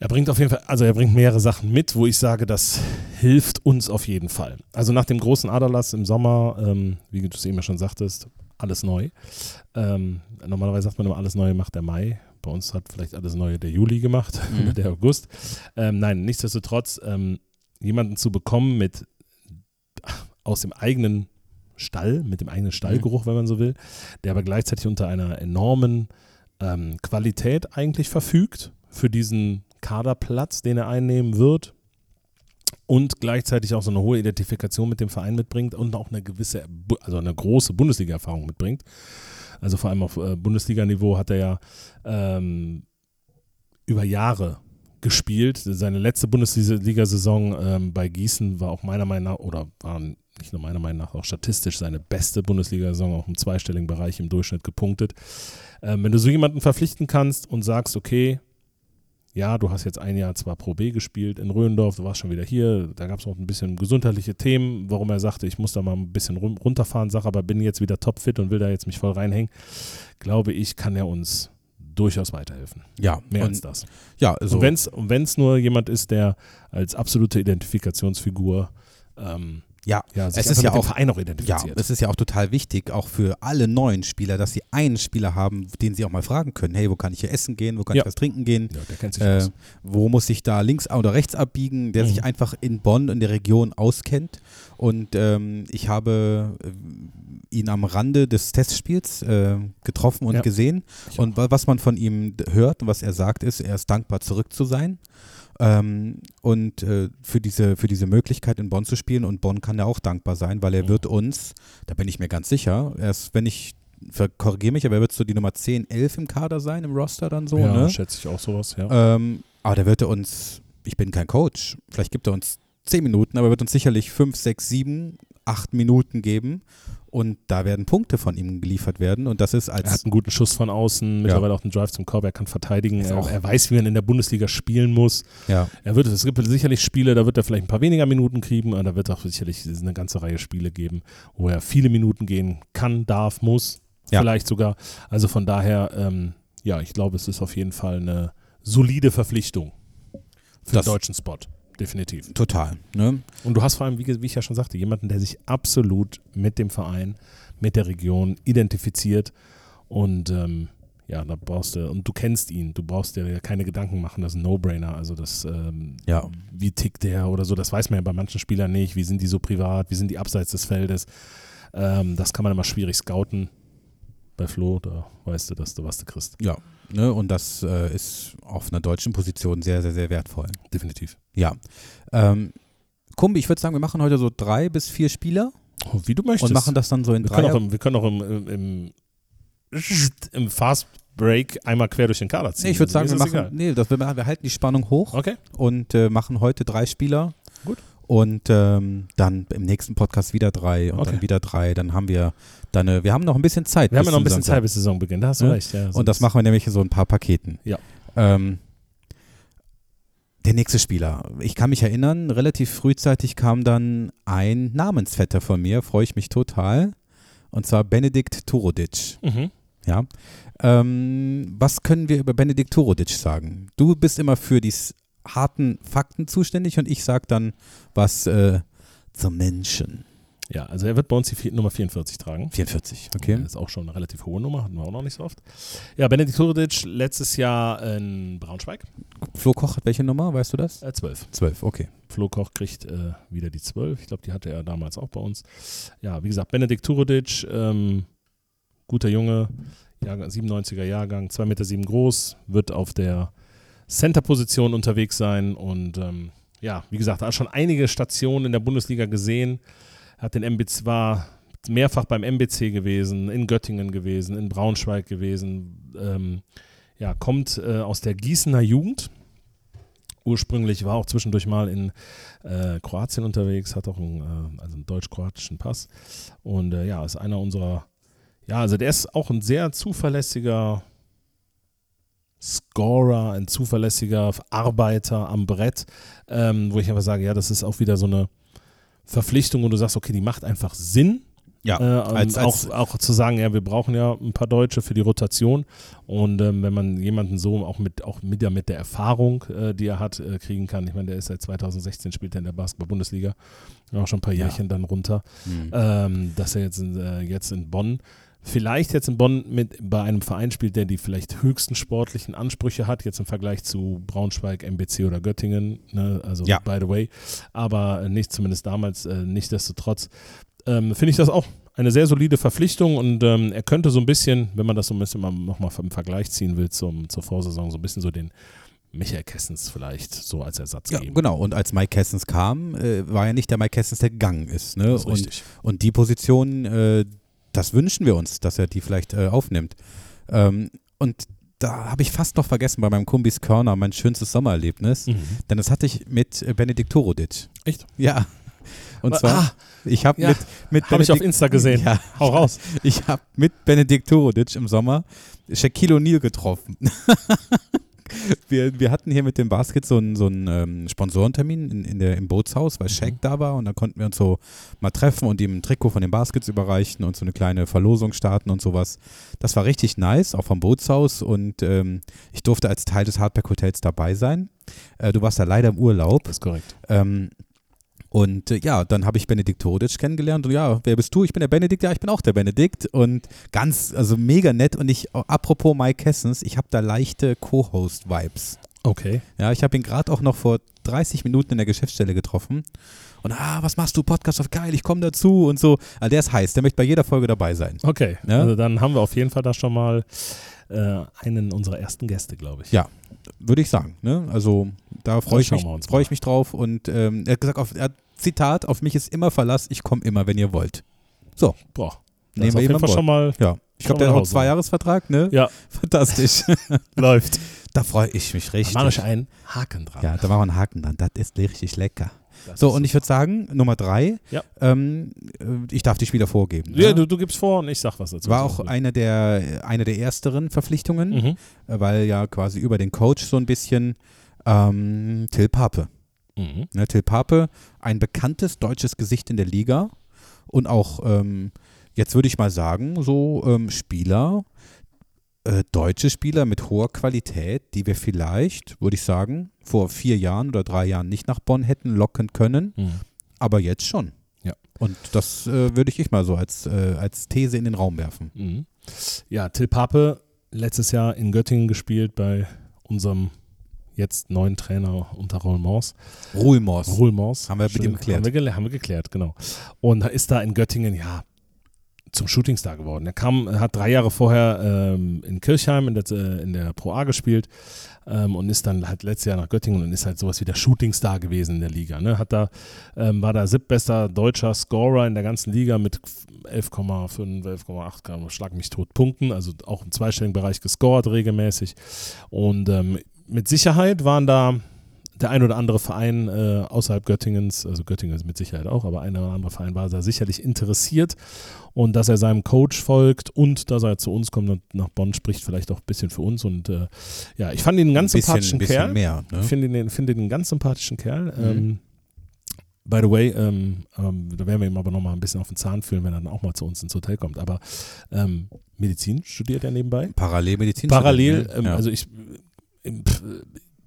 Er bringt auf jeden Fall, also er bringt mehrere Sachen mit, wo ich sage, das hilft uns auf jeden Fall. Also nach dem großen Aderlass im Sommer, ähm, wie du es eben schon sagtest, alles neu. Ähm, normalerweise sagt man immer, alles Neue macht der Mai. Bei uns hat vielleicht alles Neue der Juli gemacht <laughs> Mhm. oder der August. Ähm, nein, nichtsdestotrotz, ähm, jemanden zu bekommen mit aus dem eigenen Stall, mit dem eigenen Stallgeruch, wenn man so will, der aber gleichzeitig unter einer enormen ähm, Qualität eigentlich verfügt für diesen Kaderplatz, den er einnehmen wird und gleichzeitig auch so eine hohe Identifikation mit dem Verein mitbringt und auch eine gewisse, also eine große Bundesliga-Erfahrung mitbringt. Also vor allem auf äh, Bundesliga-Niveau hat er ja ähm, über Jahre gespielt. Seine letzte Bundesliga-Saison ähm, bei Gießen war auch meiner Meinung nach, oder war nicht nur meiner Meinung nach, auch statistisch seine beste Bundesliga-Saison, auch im zweistelligen Bereich im Durchschnitt gepunktet. Ähm, wenn du so jemanden verpflichten kannst und sagst, okay, ja, du hast jetzt ein Jahr zwar Pro B gespielt in Röhendorf, du warst schon wieder hier, da gab es noch ein bisschen gesundheitliche Themen, warum er sagte, ich muss da mal ein bisschen runterfahren, sag aber bin jetzt wieder topfit und will da jetzt mich voll reinhängen, glaube ich, kann er uns durchaus weiterhelfen. Ja, Mehr und, als das. ja, also, Und wenn es nur jemand ist, der als absolute Identifikationsfigur ähm, ja, ja, es ist ja auch Verein auch Ja, identifiziert. es ist ja auch total wichtig, auch für alle neuen Spieler, dass sie einen Spieler haben, den sie auch mal fragen können, hey, wo kann ich hier essen gehen, wo kann Ja. ich was trinken gehen, ja, der kennt sich äh, aus. wo muss ich da links oder rechts abbiegen, der Mhm. sich einfach in Bonn, in der Region auskennt. Und ähm, ich habe äh, ihn am Rande des Testspiels äh, getroffen und Ja. gesehen. Und wa- was man von ihm hört und was er sagt, ist, er ist dankbar zurück zu sein. Ähm, und äh, für, diese, für diese Möglichkeit in Bonn zu spielen und Bonn kann ja auch dankbar sein, weil er Mhm. wird uns, da bin ich mir ganz sicher, erst wenn ich, korrigiere mich, aber er wird so die Nummer 10, 11 im Kader sein, im Roster dann so, ja, ne? schätze ich auch sowas, ja. Ähm, aber da wird er uns, ich bin kein Coach, vielleicht gibt er uns 10 Minuten, aber er wird uns sicherlich 5, 6, 7, 8 Minuten geben und da werden Punkte von ihm geliefert werden und das ist Er hat als, einen guten Schuss von außen, mittlerweile auch einen Drive zum Korb, er kann verteidigen, er, auch- er weiß, wie man in der Bundesliga spielen muss. ja, Er wird, es gibt sicherlich Spiele, da wird er vielleicht ein paar weniger Minuten kriegen, aber da wird auch sicherlich eine ganze Reihe Spiele geben, wo er viele Minuten gehen kann, darf, muss, Ja. vielleicht sogar. Also von daher, ähm, ja, ich glaube, es ist auf jeden Fall eine solide Verpflichtung für Das- den deutschen Spot. Definitiv. total, ne? Und du hast vor allem, wie, wie ich ja schon sagte, jemanden, der sich absolut mit dem Verein, mit der Region identifiziert. Und ähm, ja, da brauchst du, und du kennst ihn, du brauchst dir ja keine Gedanken machen, das ist ein No-Brainer. Also das, ähm, Ja. wie tickt der oder so, das weiß man ja bei manchen Spielern nicht. Wie sind die so privat, wie sind die abseits des Feldes? Ähm, das kann man immer schwierig scouten. Bei Flo, da weißt du, dass du was du kriegst. Ja, ne? und das äh, ist auf einer deutschen Position sehr, sehr, sehr wertvoll. Definitiv. Ja. Ähm, Kumbi, ich würde sagen, wir machen heute so drei bis vier Spieler Oh, wie du möchtest. und machen das dann so in wir, können drei. auch im, wir können auch im, im, im, im Fast Break einmal quer durch den Kader ziehen. Nee, ich würde sagen, wir machen, nee, das, wir, wir halten die Spannung hoch Okay. und äh, machen heute drei Spieler. Und ähm, dann im nächsten Podcast wieder drei und Okay. dann wieder drei. Dann haben wir dann, äh, wir haben noch ein bisschen Zeit. Wir haben noch ein bisschen Samstag. Zeit bis Saisonbeginn, da hast du Ja. recht. Ja, Und das machen wir nämlich in so ein paar Paketen. Ja. Ähm, der nächste Spieler. Ich kann mich erinnern, relativ frühzeitig kam dann ein Namensvetter von mir, freue ich mich total. Und zwar Benedikt Turodic. Mhm. Ja. Ähm, was können wir über Benedikt Turodic sagen? Du bist immer für die s- harten Fakten zuständig und ich sag dann was äh, zum Menschen. Ja, also er wird bei uns die vier, Nummer 44 tragen. 44, okay. Das ist auch schon eine relativ hohe Nummer, hatten wir auch noch nicht so oft. Ja, Benedikt Turdic letztes Jahr in Braunschweig, Flo Koch hat welche Nummer, weißt du das? äh, 12. 12, okay. Flo Koch kriegt äh, wieder die 12. Ich glaube, die hatte er damals auch bei uns. Ja, wie gesagt, Benedikt Turodic, ähm, guter Junge, Jahrgang, 97er Jahrgang, 2,7 Meter sieben groß, wird auf der Center-Position unterwegs sein und ähm, ja, wie gesagt, hat schon einige Stationen in der Bundesliga gesehen, hat den MBC, war mehrfach beim MBC gewesen, in Göttingen gewesen, in Braunschweig gewesen, ähm, ja, kommt äh, aus der Gießener Jugend. Ursprünglich war auch zwischendurch mal in äh, Kroatien unterwegs, hat auch einen, äh, also einen deutsch-kroatischen Pass. Und äh, ja, ist einer unserer, ja, also der ist auch ein sehr zuverlässiger Scorer, ein zuverlässiger Arbeiter am Brett, ähm, wo ich einfach sage, ja, das ist auch wieder so eine Verpflichtung, wo du sagst, okay, die macht einfach Sinn. Ja, Äh, als- als- auch, auch zu sagen, ja, wir brauchen ja ein paar Deutsche für die Rotation. Und ähm, wenn man jemanden so auch mit, auch mit, ja, mit der Erfahrung, äh, die er hat, äh, kriegen kann. Ich meine, der ist seit 2016 spielt er in der Basketball-Bundesliga. Auch schon ein paar Ja. Jährchen dann runter. Hm. Ähm, dass er jetzt in, äh, jetzt in Bonn, vielleicht jetzt in Bonn mit bei einem Verein spielt, der die vielleicht höchsten sportlichen Ansprüche hat, jetzt im Vergleich zu Braunschweig, MBC oder Göttingen. Ne? Also Ja. by the way. Aber äh, nicht zumindest damals, äh, nichtsdestotrotz ähm, finde ich das auch eine sehr solide Verpflichtung und ähm, er könnte so ein bisschen, wenn man das so ein bisschen mal nochmal im Vergleich ziehen will zum, zur Vorsaison, so ein bisschen so den Michael Kessens vielleicht so als Ersatz Ja, geben. genau. Und als Mike Kessens kam, äh, war ja nicht der Mike Kessens, der gegangen ist. Ne? Ist und, richtig. und die Position, äh, das wünschen wir uns, dass er die vielleicht äh, aufnimmt. Ähm, und da habe ich fast noch vergessen bei meinem Kumbis Körner mein schönstes Sommererlebnis. Mhm. Denn das hatte ich mit äh, Benedikt Torodic. Echt? Ja. Und Ah, zwar, ich habe ja. mit, mit Habe ich auf Benedikt- Insta gesehen. Ja, Hau raus. ich habe mit Benedikt Torodic im Sommer Shaquille O'Neal getroffen. <laughs> <laughs> wir, wir hatten hier mit dem Basket so einen, so einen ähm, Sponsorentermin in, in der, im Bootshaus, weil Shaq Mhm. da war und dann konnten wir uns so mal treffen und ihm ein Trikot von den Baskets überreichen und so eine kleine Verlosung starten und sowas. Das war richtig nice, auch vom Bootshaus und ähm, ich durfte als Teil des Hardback Hotels dabei sein. Äh, du warst da leider im Urlaub. Das ist korrekt. Ähm, und äh, ja, dann habe ich Benedikt Torodic kennengelernt und ja, wer bist du? Ich bin der Benedikt, ja, ich bin auch der Benedikt und ganz, also mega nett und ich, apropos Mike Kessens, ich habe da leichte Co-Host-Vibes. Okay. Ja, ich habe ihn gerade auch noch vor 30 Minuten in der Geschäftsstelle getroffen und ah, was machst du, Podcast auf geil, ich komme dazu und so. Also der ist heiß, der möchte bei jeder Folge dabei sein. Okay. Ja. Also dann haben wir auf jeden Fall da schon mal äh, einen unserer ersten Gäste, glaube ich. Ja. Würde ich sagen. Ne? Also da freue ich, mich, freu ich mich drauf. Und ähm, er hat gesagt, auf, er hat, Zitat, auf mich ist immer Verlass, ich komme immer, wenn ihr wollt. Boah. Nehmen wir an schon mal. Ja, ich glaube, der hat auch einen. Zweijahresvertrag, ne? Ja, <laughs> Fantastisch. <laughs> läuft. da freue ich mich richtig. Da mache ich einen Haken dran. Ja, da machen wir einen Haken dran. Das ist richtig lecker. Das So, und ich würde sagen, Nummer drei, Ja. ähm, äh, ich darf die Spieler vorgeben. Ja, ne? du, du gibst vor und ich sag was dazu. War auch eine der, eine der ersteren Verpflichtungen, Mhm. äh, weil ja quasi über den Coach so ein bisschen ähm, Till Pape. Mhm. Ne, Till Pape, ein bekanntes deutsches Gesicht in der Liga und auch, ähm, jetzt würde ich mal sagen, so ähm, Spieler, äh, deutsche Spieler mit hoher Qualität, die wir vielleicht, würde ich sagen, vor vier Jahren oder drei Jahren nicht nach Bonn hätten locken können, Mhm. aber jetzt schon. Ja. Und das äh, würde ich mal so als, äh, als These in den Raum werfen. Mhm. Ja, Till Pape, letztes Jahr in Göttingen gespielt bei unserem jetzt neuen Trainer unter Rollmors. Ruhlmors. Rollmors. Haben wir mit ihm geklärt. Haben wir, haben wir geklärt, genau. Und ist da in Göttingen, ja, zum Shootingstar geworden. Er kam, hat drei Jahre vorher ähm, in Kirchheim in der, äh, in der Pro A gespielt ähm, und ist dann halt letztes Jahr nach Göttingen und ist halt sowas wie der Shootingstar gewesen in der Liga. Ne? Hat da, ähm, war da siebtbester deutscher Scorer in der ganzen Liga mit 11,5, 11,8, kann- schlag mich tot Punkten, also auch im zweistelligen Bereich gescored regelmäßig. Und ähm, mit Sicherheit waren da der ein oder andere Verein äh, außerhalb Göttingens, also Göttingen ist mit Sicherheit auch, aber ein oder andere Verein war da sicherlich interessiert und dass er seinem Coach folgt und dass er zu uns kommt und nach Bonn spricht, vielleicht auch ein bisschen für uns und äh, ja, ich fand ihn einen ganz ein bisschen, sympathischen bisschen Kerl. mehr. Ne? Ich finde ihn, finde ihn einen ganz sympathischen Kerl. Mhm. Ähm, by the way, ähm, ähm, da werden wir ihm aber nochmal ein bisschen auf den Zahn fühlen, wenn er dann auch mal zu uns ins Hotel kommt. Aber ähm, Medizin studiert er nebenbei. Parallelmedizin. Parallel, ne? ähm, ja. also ich, im, pf,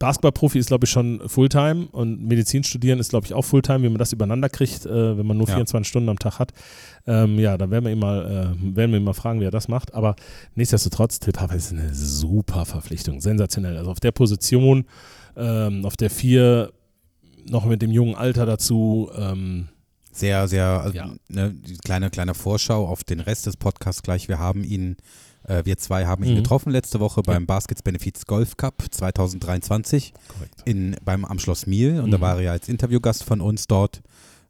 Basketballprofi ist, glaube ich, schon Fulltime und Medizin studieren ist, glaube ich, auch Fulltime, wie man das übereinander kriegt, äh, wenn man nur Ja. 24 Stunden am Tag hat. Ähm, ja, da werden wir ihn mal, äh, werden wir ihn mal fragen, wie er das macht. Aber nichtsdestotrotz, Till Papa ist eine super Verpflichtung, sensationell. Also auf der Position, ähm, auf der vier, noch mit dem jungen Alter dazu, ähm, sehr, sehr, also, Ja. ne, die kleine, kleine Vorschau auf den Rest des Podcasts gleich. Wir haben ihn, äh, wir zwei haben ihn Mhm. getroffen letzte Woche beim Baskets Benefits Golf Cup 2023 korrekt. in, beim am Schloss Miel und da Mhm. war er ja als Interviewgast von uns dort.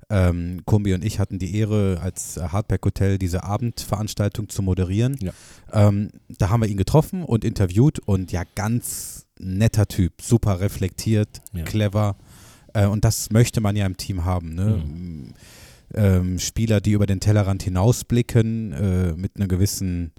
Ähm, Kumbi und ich hatten die Ehre, als äh, Hardback Hotel diese Abendveranstaltung zu moderieren. Ja. Ähm, da haben wir ihn getroffen und interviewt und ja, ganz netter Typ, super reflektiert, Ja. clever. Äh, und das möchte man ja im Team haben. Ne? Mhm. Ähm, Spieler, die über den Tellerrand hinausblicken, äh, mit einer gewissen,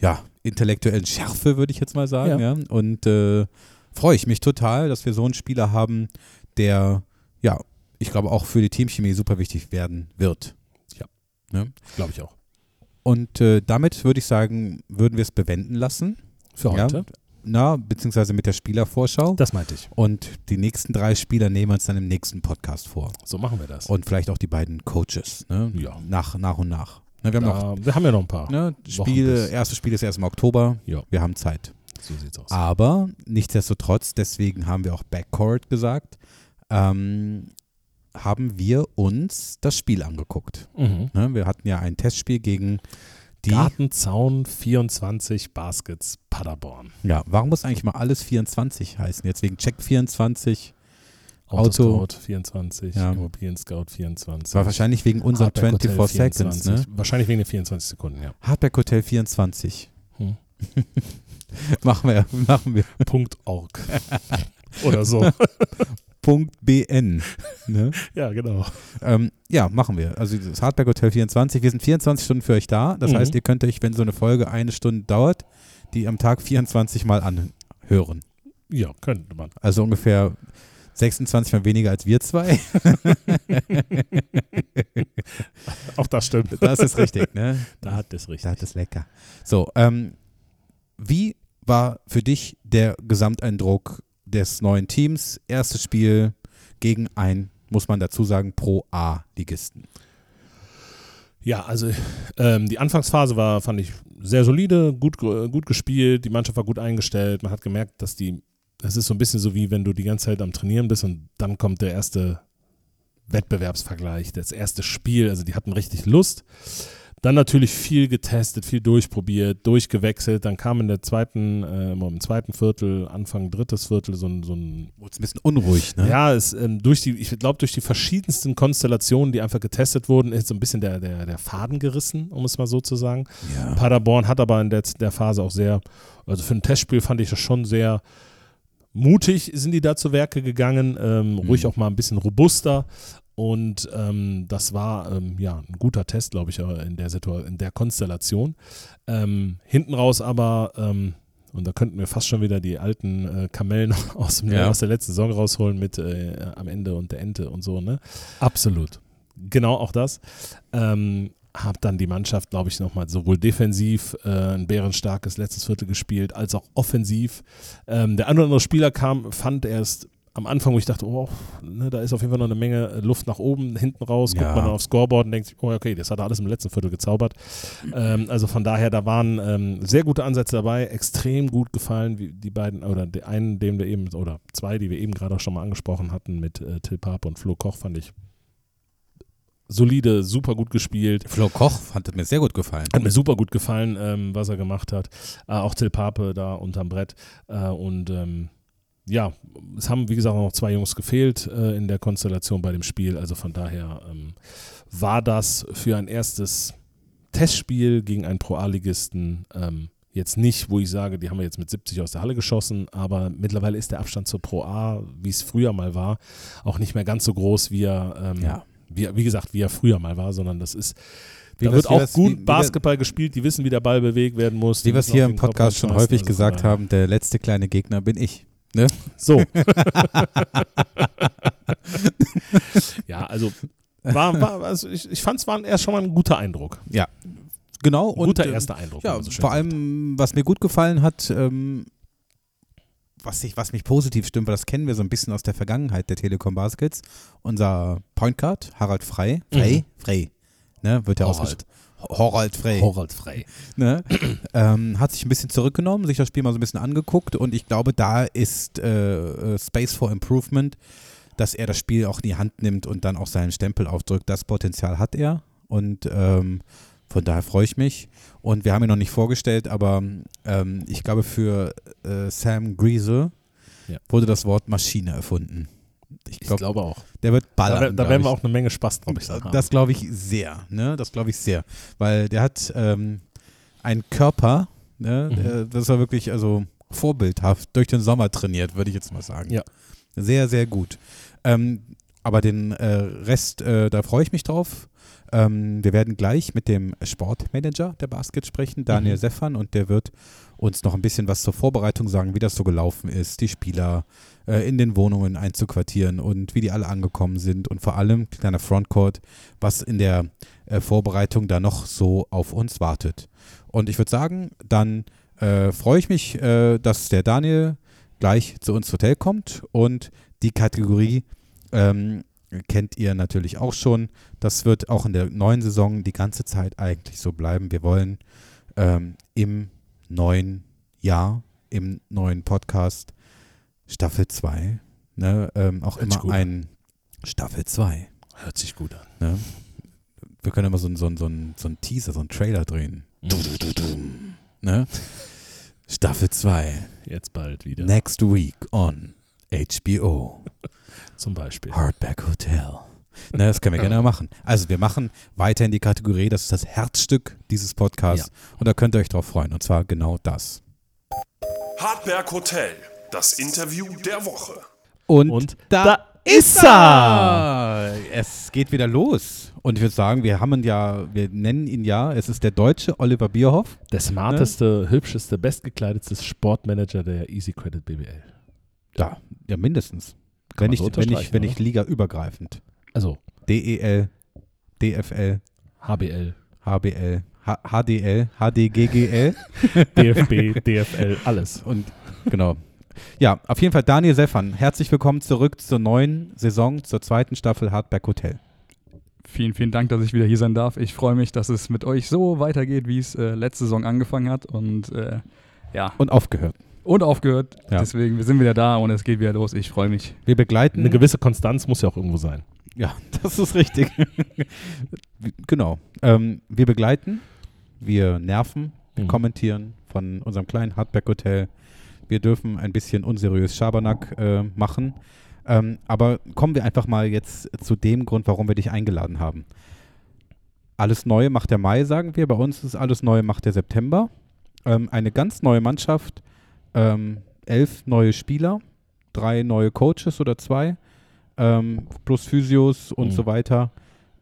ja, intellektuellen Schärfe, würde ich jetzt mal sagen. Ja. Ja. Und äh, freue ich mich total, dass wir so einen Spieler haben, der, ja, ich glaube auch für die Teamchemie super wichtig werden wird. Ja. Ne? Glaube ich auch. Und äh, damit würde ich sagen, würden wir es bewenden lassen. Für Ja. heute. Na, beziehungsweise mit der Spielervorschau. Das meinte ich. Und die nächsten drei Spieler nehmen wir uns dann im nächsten Podcast vor. So machen wir das. Und vielleicht auch die beiden Coaches, ne? Ja. Nach, nach und nach. Ne, wir haben noch, Da, wir haben ja noch ein paar. ne, Wochen Spiel, bis- erstes Spiel ist erst im Oktober. Ja. Wir haben Zeit. So sieht's aus. Aber nichtsdestotrotz, deswegen haben wir auch Backcourt gesagt, ähm, haben wir uns das Spiel angeguckt. Mhm. Ne? Wir hatten ja ein Testspiel gegen die. Gartenzaun 24 Baskets Paderborn. Ja, warum muss eigentlich mal alles 24 heißen? Jetzt wegen Check 24. Auto. Autoscout 24, Ja. Immobilien Scout 24. War wahrscheinlich wegen unserer Hardback Hotel 24 Seconds, ne? Wahrscheinlich wegen den 24 Sekunden, ja. Hardback Hotel 24. Hm. <laughs> machen wir, machen wir. Punkt .org. <laughs> Oder so. <laughs> Punkt BN. Ne? ja, genau. Ähm, ja, machen wir. Also das Hardback Hotel 24. Wir sind 24 Stunden für euch da. Das Mhm. heißt, ihr könnt euch, wenn so eine Folge eine Stunde dauert, die am Tag 24 Mal anhören. Ja, könnte man. Also ungefähr 26 Mal weniger als wir zwei. <laughs> Auch das stimmt. Das ist richtig, ne? Da hat es richtig. Das ist lecker. So, ähm, wie war für dich der Gesamteindruck des neuen Teams? Erstes Spiel gegen ein, muss man dazu sagen, Pro-A-Ligisten. Ja, also ähm, die Anfangsphase war, fand ich, sehr solide, gut, gut gespielt, die Mannschaft war gut eingestellt. Man hat gemerkt, dass die, das ist so ein bisschen so wie wenn du die ganze Zeit am Trainieren bist und dann kommt der erste Wettbewerbsvergleich, das erste Spiel. Also die hatten richtig Lust. Dann natürlich viel getestet, viel durchprobiert, durchgewechselt. Dann kam in der zweiten, äh, im zweiten Viertel, Anfang drittes Viertel so ein, so ein Wurde ein bisschen unruhig, ne? ja, es, ähm, durch die, ich glaube, durch die verschiedensten Konstellationen, die einfach getestet wurden, ist so ein bisschen der, der, der Faden gerissen, um es mal so zu sagen. Ja. Paderborn hat aber in der, der Phase auch sehr, also für ein Testspiel fand ich das schon sehr mutig, sind die da zu Werke gegangen, ähm, ruhig auch mal ein bisschen robuster. Und ähm, das war ähm, ja ein guter Test, glaube ich, in der Situation, in der Konstellation. Ähm, hinten raus aber, ähm, und da könnten wir fast schon wieder die alten äh, Kamellen <laughs> aus, dem, Ja. aus der letzten Saison rausholen mit äh, am Ende und der Ente und so, ne? Absolut. Genau, auch das. Ähm, hab dann die Mannschaft, glaube ich, nochmal sowohl defensiv äh, ein bärenstarkes letztes Viertel gespielt, als auch offensiv. Ähm, der ein oder andere Spieler kam, fand erst am Anfang, wo ich dachte, oh, ne, da ist auf jeden Fall noch eine Menge äh, Luft nach oben, hinten raus, guckt Ja. man dann aufs Scoreboard und denkt sich, oh, okay, das hat er alles im letzten Viertel gezaubert. Ähm, also von daher, da waren ähm, sehr gute Ansätze dabei, extrem gut gefallen, wie die beiden, oder der einen, den wir eben, oder zwei, die wir eben gerade auch schon mal angesprochen hatten, mit äh, Till Pape und Flo Koch, fand ich solide, super gut gespielt. Flo Koch hat mir sehr gut gefallen. Hat mir super gut gefallen, ähm, was er gemacht hat. Äh, auch Till Pape da unterm Brett. Äh, und ähm, ja, es haben, wie gesagt, auch noch zwei Jungs gefehlt äh, in der Konstellation bei dem Spiel. Also von daher ähm, war das für ein erstes Testspiel gegen einen Pro-A-Ligisten ähm, jetzt nicht, wo ich sage, die haben wir jetzt mit 70 aus der Halle geschossen, aber mittlerweile ist der Abstand zur Pro A, wie es früher mal war, auch nicht mehr ganz so groß, wie er, ähm, Ja. Wie, wie gesagt, wie er früher mal war, sondern das ist Wie da wird wie auch wir's- gut wie- wie Basketball gespielt, die wissen, wie der Ball bewegt werden muss. Wie wir es hier im wie Podcast schon häufig Also gesagt haben, der letzte kleine Gegner bin ich. So. <laughs> ja, also, war, war, also ich, ich fand es war erst schon mal ein guter Eindruck. Genau. Ein guter ähm, erster Eindruck. wie Ja, so vor allem, was mir gut gefallen hat, ähm, was, ich, was mich positiv stimmt, weil das kennen wir so ein bisschen aus der Vergangenheit der Telekom Baskets. Unser Point Guard, Harald Frey, Frey, Frey, ne, wird ja Horald. ausgesprochen. Horald Frey. Horald Frey. ne, ähm, hat sich ein bisschen zurückgenommen, sich das Spiel mal so ein bisschen angeguckt und ich glaube, da ist äh, äh, Space for Improvement, dass er das Spiel auch in die Hand nimmt und dann auch seinen Stempel aufdrückt. Das Potenzial hat er und ähm, von daher freue ich mich. Und wir haben ihn noch nicht vorgestellt, aber ähm, ich glaube, für äh, Sam Griesel Ja. wurde das Wort Maschine erfunden. Ich Ich glaube, auch. der wird Da, ballern. da glaub werden wir auch eine Menge Spaß drauf haben. Das glaube ich sehr, ne? Das glaube ich sehr. Weil der hat ähm, einen Körper, ne? Mhm. der, das war wirklich also vorbildhaft durch den Sommer trainiert, würde ich jetzt mal sagen. Ja. Sehr, sehr gut. Ähm, aber den äh, Rest, äh, da freue ich mich drauf. Ähm, wir werden gleich mit dem Sportmanager der Basket sprechen, Daniel Mhm. Seffern, und der wird uns noch ein bisschen was zur Vorbereitung sagen, wie das so gelaufen ist, die Spieler äh, in den Wohnungen einzuquartieren und wie die alle angekommen sind und vor allem, kleiner Frontcourt, was in der äh, Vorbereitung da noch so auf uns wartet. Und ich würde sagen, dann äh, freue ich mich, äh, dass der Daniel gleich zu uns ins Hotel kommt und die Kategorie ähm, kennt ihr natürlich auch schon. Das wird auch in der neuen Saison die ganze Zeit eigentlich so bleiben. Wir wollen ähm, im neuen Jahr, im neuen Podcast Staffel 2, ne, ähm, auch Hört immer ein Staffel 2. Hört sich gut an. Ne? Wir können immer so, ein- so, ein- so, ein- so einen Teaser, so einen Trailer drehen. Ne? Staffel 2. Jetzt bald wieder. Next week on HBO. Zum Beispiel. Hardback Hotel. Ne, das können wir gerne machen. Also wir machen weiterhin die Kategorie, das ist das Herzstück dieses Podcasts. Und da könnt ihr euch drauf freuen. Und zwar genau das. Hartberg Hotel, das Interview der Woche. Und, Und da, da ist er! Es geht wieder los. Und ich würde sagen, wir haben ihn ja, wir nennen ihn ja, es ist der deutsche Oliver Bierhoff. Der smarteste, hübscheste, bestgekleidetste Sportmanager der Easy Credit BBL. Ja, ja mindestens. Kann Wenn nicht, so wenn unterstreichen, wenn oder? nicht ligaübergreifend. Also DEL, DFL, HBL, HBL, H HDL, HDGGL DFB, DFL, alles. und genau. Ja, auf jeden Fall Daniel Seffern. Herzlich willkommen zurück zur neuen Saison, zur zweiten Staffel Hardback Hotel. Vielen, vielen Dank, dass ich wieder hier sein darf. Ich freue mich, dass es mit euch so weitergeht, wie es äh, letzte Saison angefangen hat und äh, ja, Und aufgehört. Und aufgehört. Ja. Deswegen, wir sind wieder da und es geht wieder los. Ich freue mich. Wir begleiten. Eine gewisse Konstanz muss ja auch irgendwo sein. Ja, <laughs> das ist richtig. <laughs> genau. Ähm, wir begleiten, wir nerven, wir Mhm. kommentieren von unserem kleinen Hardback-Hotel. Wir dürfen ein bisschen unseriös Schabernack äh, machen. Ähm, aber kommen wir einfach mal jetzt zu dem Grund, warum wir dich eingeladen haben. Alles Neue macht der Mai, sagen wir. Bei uns ist alles Neue macht der September. Ähm, eine ganz neue Mannschaft, ähm, elf neue Spieler, drei neue Coaches oder zwei, ähm, plus Physios und Mhm. so weiter.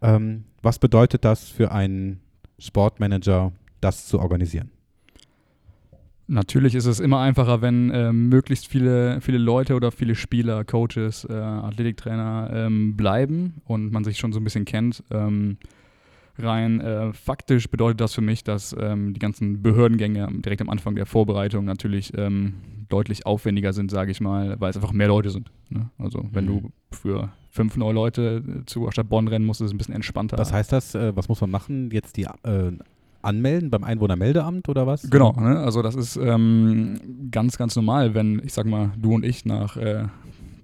Ähm, was bedeutet das für einen Sportmanager, das zu organisieren? Natürlich ist es immer einfacher, wenn ähm, möglichst viele, viele Leute oder viele Spieler, Coaches, äh, Athletiktrainer ähm, bleiben und man sich schon so ein bisschen kennt. Ähm, rein äh, faktisch bedeutet das für mich, dass ähm, die ganzen Behördengänge direkt am Anfang der Vorbereitung natürlich ähm, deutlich aufwendiger sind, sage ich mal, weil es einfach mehr Leute sind. Ne? Also wenn Mhm. du für fünf neue Leute äh, zur Stadt Bonn rennen musst, ist es ein bisschen entspannter. Was heißt das? Äh, was muss man machen? Jetzt die äh, anmelden beim Einwohnermeldeamt oder was? Genau, ne? also das ist ähm, ganz, ganz normal, wenn, ich sag mal, du und ich nach äh,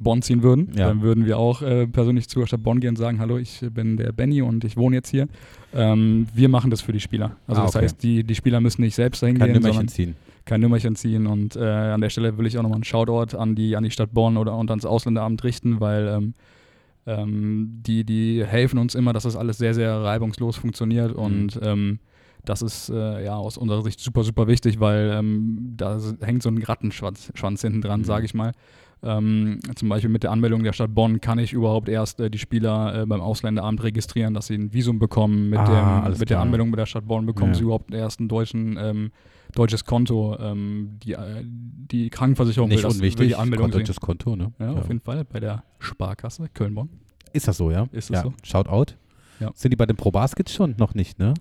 Bonn ziehen würden, Ja. dann würden wir auch äh, persönlich zur Stadt Bonn gehen und sagen, hallo, ich bin der Benny und ich wohne jetzt hier. Ähm, wir machen das für die Spieler. Also Ah, das okay. heißt, die, die Spieler müssen nicht selbst dahin Kein gehen, Nummerchen sondern ziehen. kein Nummerchen ziehen. Und äh, an der Stelle will ich auch nochmal einen Shoutout an die, an die Stadt Bonn oder und ans Ausländeramt richten, weil ähm, ähm, die, die helfen uns immer, dass das alles sehr, sehr reibungslos funktioniert und ähm, das ist äh, ja aus unserer Sicht super, super wichtig, weil ähm, da hängt so ein Rattenschwanz Schwanz hinten dran, Mhm. sage ich mal. Ähm, zum Beispiel mit der Anmeldung der Stadt Bonn kann ich überhaupt erst äh, die Spieler äh, beim Ausländeramt registrieren, dass sie ein Visum bekommen. Mit, Ah, dem, mit der. Anmeldung bei der Stadt Bonn bekommen Ja. sie überhaupt erst ein deutschen, ähm, deutsches Konto. Ähm, die, äh, die Krankenversicherung Nicht will, das, will unwichtig. die Anmeldung sehen. Deutsches Konto, ne? Ja, auf jeden Fall bei der Sparkasse Köln-Bonn. Ist das so, ja? Ist es ja. so? Shoutout. Ja. Sind die bei den Pro-Baskets schon? Noch nicht, ne?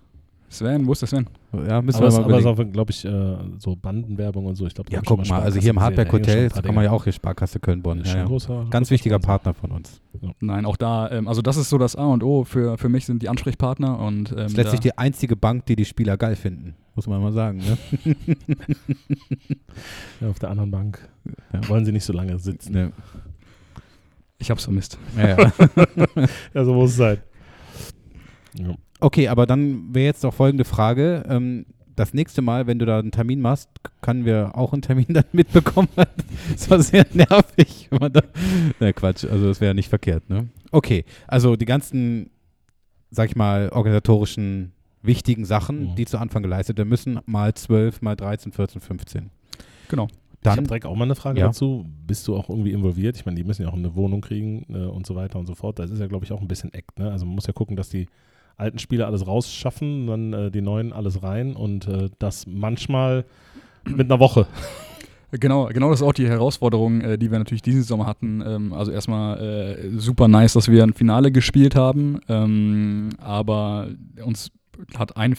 Sven, wo ist der Sven? Ja, müssen Aber es, wir mal aber es ist glaube ich, äh, so Bandenwerbung und so. Ich glaub, da Ja, guck mal, also hier im gesehen. Hotel, Ja, da kann man ja auch hier Sparkasse Köln-Bonn. Ja, ja. großer- Ganz wichtiger. Partner von uns. Nein, auch da, ähm, also das ist so das A und O für, für mich sind die Ansprechpartner und ähm, Das ist letztlich die einzige Bank, die die Spieler geil finden. Muss man mal sagen, ne? <laughs> Ja, auf der anderen Bank Ja. wollen sie nicht so lange sitzen. ne. ich hab's vermisst. Ja, ja. <laughs> Ja, so muss es sein. Ja. Okay, aber dann wäre jetzt noch folgende Frage. Ähm, das nächste Mal, wenn du da einen Termin machst, können wir auch einen Termin <laughs> dann mitbekommen. Das war sehr nervig. <laughs> da ne, Quatsch, also das wäre nicht verkehrt, ne? Okay, also die ganzen, sag ich mal, organisatorischen wichtigen Sachen, Mhm. die zu Anfang geleistet werden müssen, mal 12, mal 13, 14, 15. Genau. ich habe Dann, direkt auch mal eine Frage Ja. dazu. Bist du auch irgendwie involviert? Ich meine, die müssen ja auch eine Wohnung kriegen äh, und so weiter und so fort. Das ist ja, glaube ich, auch ein bisschen Act. Ne? Also man muss ja gucken, dass die alten Spieler alles rausschaffen, dann äh, die neuen alles rein und äh, das manchmal mit einer Woche. Genau, genau das ist auch die Herausforderung, äh, die wir natürlich diesen Sommer hatten. Ähm, also erstmal äh, super nice, dass wir ein Finale gespielt haben, ähm, aber uns hat ein,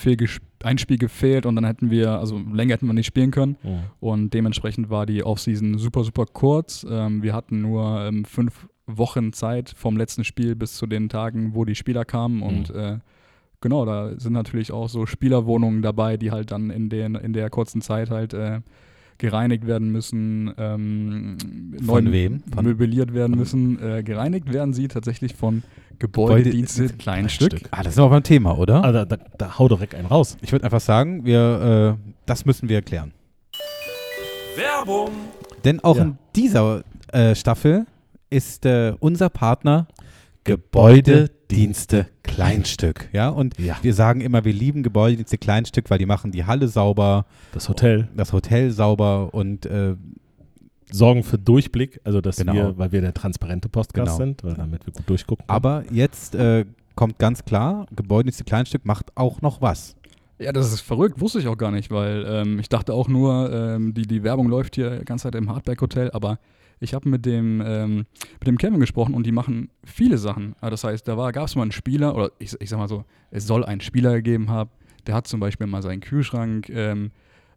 ein Spiel gefehlt und dann hätten wir, also länger hätten wir nicht spielen können und dementsprechend war die Offseason super, super kurz. Ähm, wir hatten nur ähm, fünf Wochen Zeit vom letzten Spiel bis zu den Tagen, wo die Spieler kamen und Mhm. äh, genau, da sind natürlich auch so Spielerwohnungen dabei, die halt dann in, den, in der kurzen Zeit halt äh, gereinigt werden müssen, ähm, Von wem? Von- möbliert werden müssen. Äh, gereinigt werden sie tatsächlich von Gebäudedienste Kleinstück. ah, das ist aber ein Thema, oder? Ah, da, da, da hau direkt einen raus. Ich würde einfach sagen, wir, äh, das müssen wir erklären. Werbung. Denn auch Ja. in dieser äh, Staffel ist äh, unser Partner Gebäudedienste Kleinstück. Ja, und Ja. wir sagen immer, wir lieben Gebäudedienste Kleinstück, weil die machen die Halle sauber, Das Hotel. das Hotel sauber und äh, Sorgen für Durchblick, also dass Genau. wir, weil wir der transparente Podcast Genau. sind, weil damit wir gut durchgucken. aber jetzt äh, kommt ganz klar, Gebäudedienste Kleinstück macht auch noch was. Ja, das ist verrückt, wusste ich auch gar nicht, weil ähm, ich dachte auch nur, ähm, die, die Werbung läuft hier die ganze Zeit im Hardback Hotel, aber ich habe mit dem ähm, mit dem Kevin gesprochen und die machen viele Sachen. Also das heißt, da gab es mal einen Spieler, oder ich, ich sag mal so, es soll einen Spieler gegeben haben, der hat zum Beispiel mal seinen Kühlschrank ähm,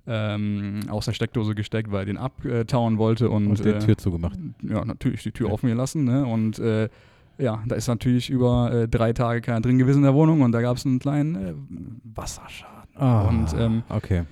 ähm, aus der Steckdose gesteckt, weil er den abtauen wollte und, Und die äh, Tür zugemacht. ja, natürlich die Tür Ja. offen gelassen. Ne? Und äh, ja, da ist natürlich über äh, drei Tage keiner drin gewesen in der Wohnung und da gab es einen kleinen äh, Wasserschaden. Ah, Und ähm, okay.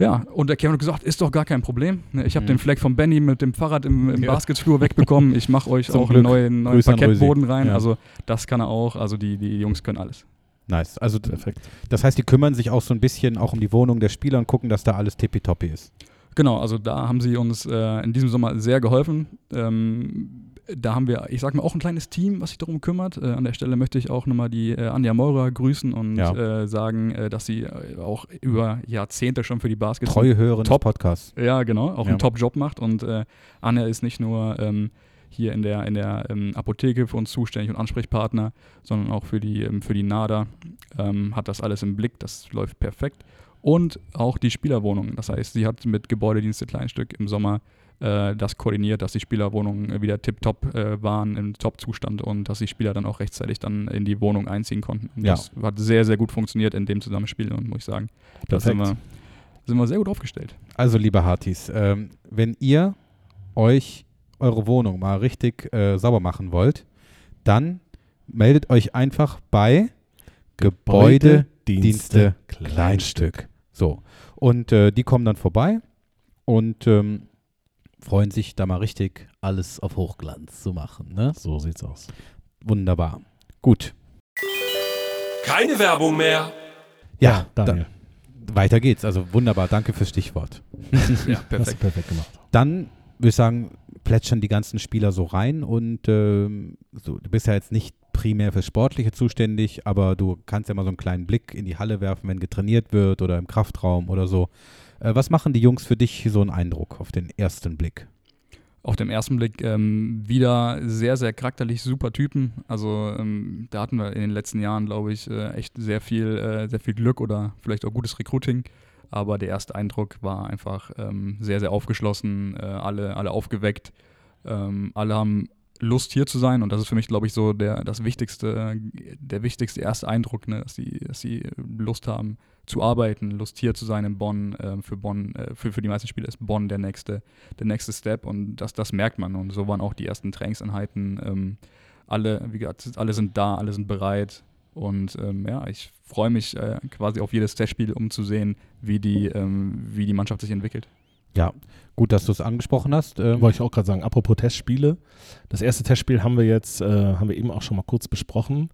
Ja, und der Kevin hat gesagt, ist doch gar kein Problem. Ne, Ich habe Mhm. den Fleck von Benny mit dem Fahrrad im, im Ja. Basketflur wegbekommen. Ich mache euch <laughs> Zum auch Glück. einen neuen, neuen Parkettboden rein. Ja. Also das kann er auch. Also die, die Jungs können alles. Nice. Also Perfekt. das heißt, die kümmern sich auch so ein bisschen auch um die Wohnung der Spieler und gucken, dass da alles tippitoppi ist. Genau, also da haben sie uns äh, in diesem Sommer sehr geholfen. Ähm, da haben wir, ich sag mal, auch ein kleines Team, was sich darum kümmert. Äh, an der Stelle möchte ich auch nochmal die äh, Anja Maurer grüßen und Ja. äh, sagen, äh, dass sie äh, auch über Jahrzehnte schon für die Baskets Treue Hörerin Top. Podcasts. Ja, genau, auch Ja. einen Top-Job macht. Und äh, Anja ist nicht nur ähm, hier in der, in der ähm, Apotheke für uns zuständig und Ansprechpartner, sondern auch für die, ähm, für die NADA. Ähm, hat das alles im Blick, das läuft perfekt. Und auch die Spielerwohnungen. Das heißt, sie hat mit Gebäudedienste Kleinstück im Sommer äh, das koordiniert, dass die Spielerwohnungen wieder tipptopp äh, waren, im Top-Zustand und dass die Spieler dann auch rechtzeitig dann in die Wohnung einziehen konnten. Ja. Das hat sehr, sehr gut funktioniert in dem Zusammenspiel und muss ich sagen, da sind wir, sind wir sehr gut aufgestellt. Also, liebe Hartis, ähm, wenn ihr euch eure Wohnung mal richtig äh, sauber machen wollt, dann meldet euch einfach bei Gebäudedienste Kleinstück. So. Und äh, die kommen dann vorbei und ähm, freuen sich, da mal richtig alles auf Hochglanz zu machen. Ne? So sieht's aus. Wunderbar. Gut. Keine Werbung mehr. Ja, Daniel. da, weiter geht's. Also wunderbar. Danke fürs Stichwort. <laughs> Ja, <laughs> Hast du perfekt gemacht. Dann würde ich sagen, plätschern die ganzen Spieler so rein und ähm, so, du bist ja jetzt nicht primär für Sportliche zuständig, aber du kannst ja mal so einen kleinen Blick in die Halle werfen, wenn getrainiert wird oder im Kraftraum oder so. Äh, was machen die Jungs für dich so einen Eindruck auf den ersten Blick? auf den ersten Blick ähm, wieder sehr, sehr charakterlich super Typen. Also ähm, da hatten wir in den letzten Jahren, glaube ich, äh, echt sehr viel, äh, sehr viel Glück oder vielleicht auch gutes Recruiting. Aber der erste Eindruck war einfach ähm, sehr, sehr aufgeschlossen, äh, alle, alle aufgeweckt. Ähm, alle haben Lust hier zu sein und das ist für mich, glaube ich, so der, das wichtigste, der wichtigste erste Eindruck, ne? dass, sie, dass sie Lust haben zu arbeiten, Lust hier zu sein in Bonn. Ähm, für Bonn, äh, für, für die meisten Spieler ist Bonn der nächste, der nächste Step und das, das merkt man. Und so waren auch die ersten Trainingseinheiten. Ähm, alle, wie gesagt, alle sind da, alle sind bereit. Und ähm, ja, ich freue mich äh, quasi auf jedes Testspiel, um zu sehen, wie die, ähm, wie die Mannschaft sich entwickelt. Ja, gut, dass du es angesprochen hast. Ähm, Wollte ich auch gerade sagen, apropos Testspiele. Das erste Testspiel haben wir jetzt, äh, haben wir eben auch schon mal kurz besprochen.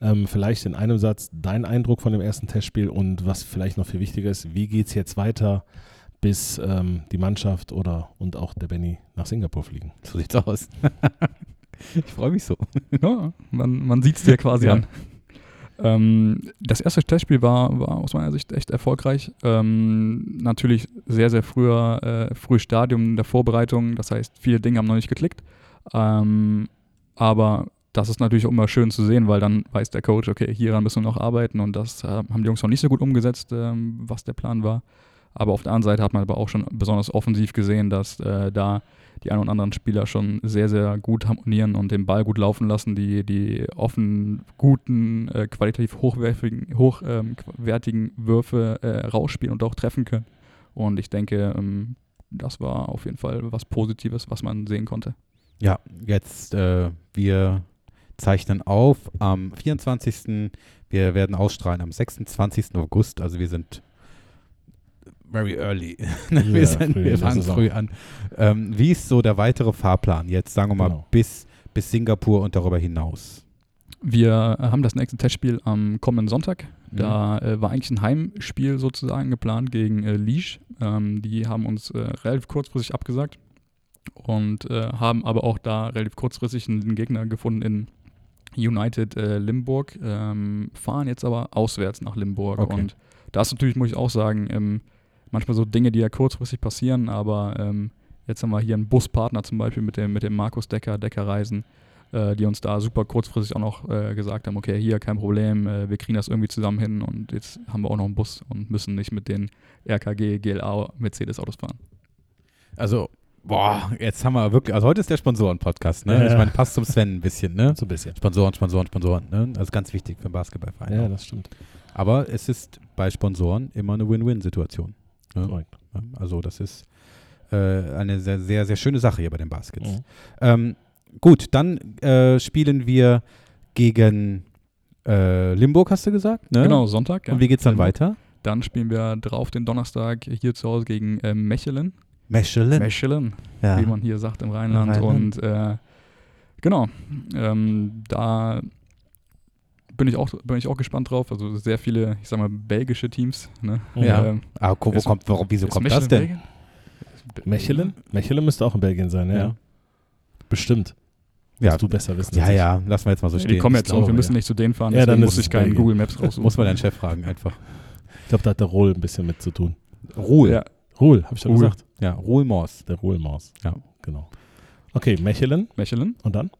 Ähm, vielleicht in einem Satz dein Eindruck von dem ersten Testspiel und was vielleicht noch viel wichtiger ist, wie geht es jetzt weiter, bis ähm, die Mannschaft oder und auch der Benny nach Singapur fliegen? so sieht's aus. <laughs> ich freue mich so. Ja, man, man sieht es dir quasi Ja. an. Ähm, das erste Testspiel war, war aus meiner Sicht echt erfolgreich. Ähm, natürlich sehr, sehr früher, äh, frühes Stadium der Vorbereitung. Das heißt, viele Dinge haben noch nicht geklickt. Ähm, aber das ist natürlich immer schön zu sehen, weil dann weiß der Coach, okay, hieran müssen wir noch arbeiten und das äh, haben die Jungs noch nicht so gut umgesetzt, ähm, was der Plan war. Aber auf der anderen Seite hat man aber auch schon besonders offensiv gesehen, dass äh, da die ein oder anderen Spieler schon sehr, sehr gut harmonieren und den Ball gut laufen lassen, die, die offen guten, äh, qualitativ hochwertigen, hochwertigen Würfe äh, rausspielen und auch treffen können. Und ich denke, ähm, das war auf jeden Fall was Positives, was man sehen konnte. Ja, jetzt äh, wir zeichnen auf am 24. Wir werden ausstrahlen am 26. August. Also wir sind very early. <laughs> wir Ja, sind, früh wir fangen früh an. Ähm, wie ist so der weitere Fahrplan jetzt, sagen wir mal, Genau. bis, bis Singapur und darüber hinaus? Wir haben das nächste Testspiel am kommenden Sonntag. Mhm. Da äh, war eigentlich ein Heimspiel sozusagen geplant gegen äh, Liege. Ähm, die haben uns äh, relativ kurzfristig abgesagt und äh, haben aber auch da relativ kurzfristig einen Gegner gefunden in United äh, Limburg, ähm, fahren jetzt aber auswärts nach Limburg. Okay. Und da ist natürlich, muss ich auch sagen, ähm, manchmal so Dinge, die ja kurzfristig passieren, aber ähm, jetzt haben wir hier einen Buspartner zum Beispiel mit dem, mit dem Markus Decker, Decker Reisen, äh, die uns da super kurzfristig auch noch äh, gesagt haben, okay, hier kein Problem, äh, wir kriegen das irgendwie zusammen hin und jetzt haben wir auch noch einen Bus und müssen nicht mit den RKG, GLA, Mercedes-Autos fahren. Also, boah, jetzt haben wir wirklich, also heute ist der Sponsoren-Podcast, ne? Ja, Ich meine, passt zum Sven ein bisschen, ne? So ein bisschen. Sponsoren, Sponsoren, Sponsoren, ne? Ist ganz wichtig für einen Basketballverein. Ja, auch. das stimmt. Aber es ist bei Sponsoren immer eine Win-Win-Situation. Ja. Korrekt. Also das ist äh, eine sehr, sehr, sehr schöne Sache hier bei den Baskets. Mhm. Ähm, gut, dann äh, spielen wir gegen äh, Limburg, hast du gesagt? Ne? Genau, Sonntag. Ja. Und wie geht's dann weiter? Dann spielen wir drauf den Donnerstag hier zu Hause gegen äh, Mechelen. Mechelen. Mechelen, ja. wie man hier sagt im Rheinland. Rheinland. Und äh, genau, ähm, da bin ich, auch, bin ich auch gespannt drauf. Also sehr viele, ich sag mal, belgische Teams. Ne? Ja. Ähm, Ah, wo Ist- kommt, warum, wieso kommt Mechelen das denn? Belgien? Mechelen? Mechelen müsste auch in Belgien sein, ja. Ja. Bestimmt. Ja, du besser wissen. ja, ja, lassen wir jetzt mal so Die stehen. kommen ich jetzt glaube, wir müssen ja. nicht zu denen fahren, Ja, dann muss ich keinen. Google Maps raussuchen. Muss man deinen Chef fragen einfach. Ich glaube, da hat der Rohl ein bisschen mit zu tun. Ruhl. Ja, Rohl, habe ich schon gesagt. Ja, Ruhlmors. Der Rohlmaus. Ja. Genau. Okay, Mechelen. Mechelen. Und dann?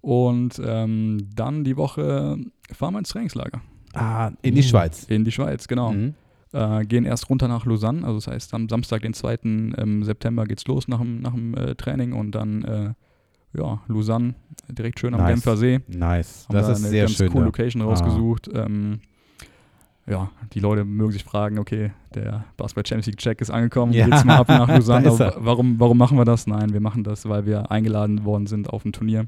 Und ähm, dann die Woche fahren wir ins Trainingslager Ah, in die Mhm. Schweiz. in die Schweiz, genau. Mhm. Äh, gehen erst runter nach Lausanne, also das heißt am Samstag, den 2. ähm, September geht's los nach dem, nach dem äh, Training und dann äh, ja, Lausanne, direkt schön am Nice. Genfer See. Nice. Haben Das da ist eine sehr ganz schön. coole. Location Ah. rausgesucht. Ähm, ja, die Leute mögen sich fragen, okay, der Basketball Champions League Check ist angekommen, Ja. geht's mal ab nach <laughs> Lausanne. Warum, warum machen wir das? Nein, wir machen das, weil wir eingeladen worden sind auf ein Turnier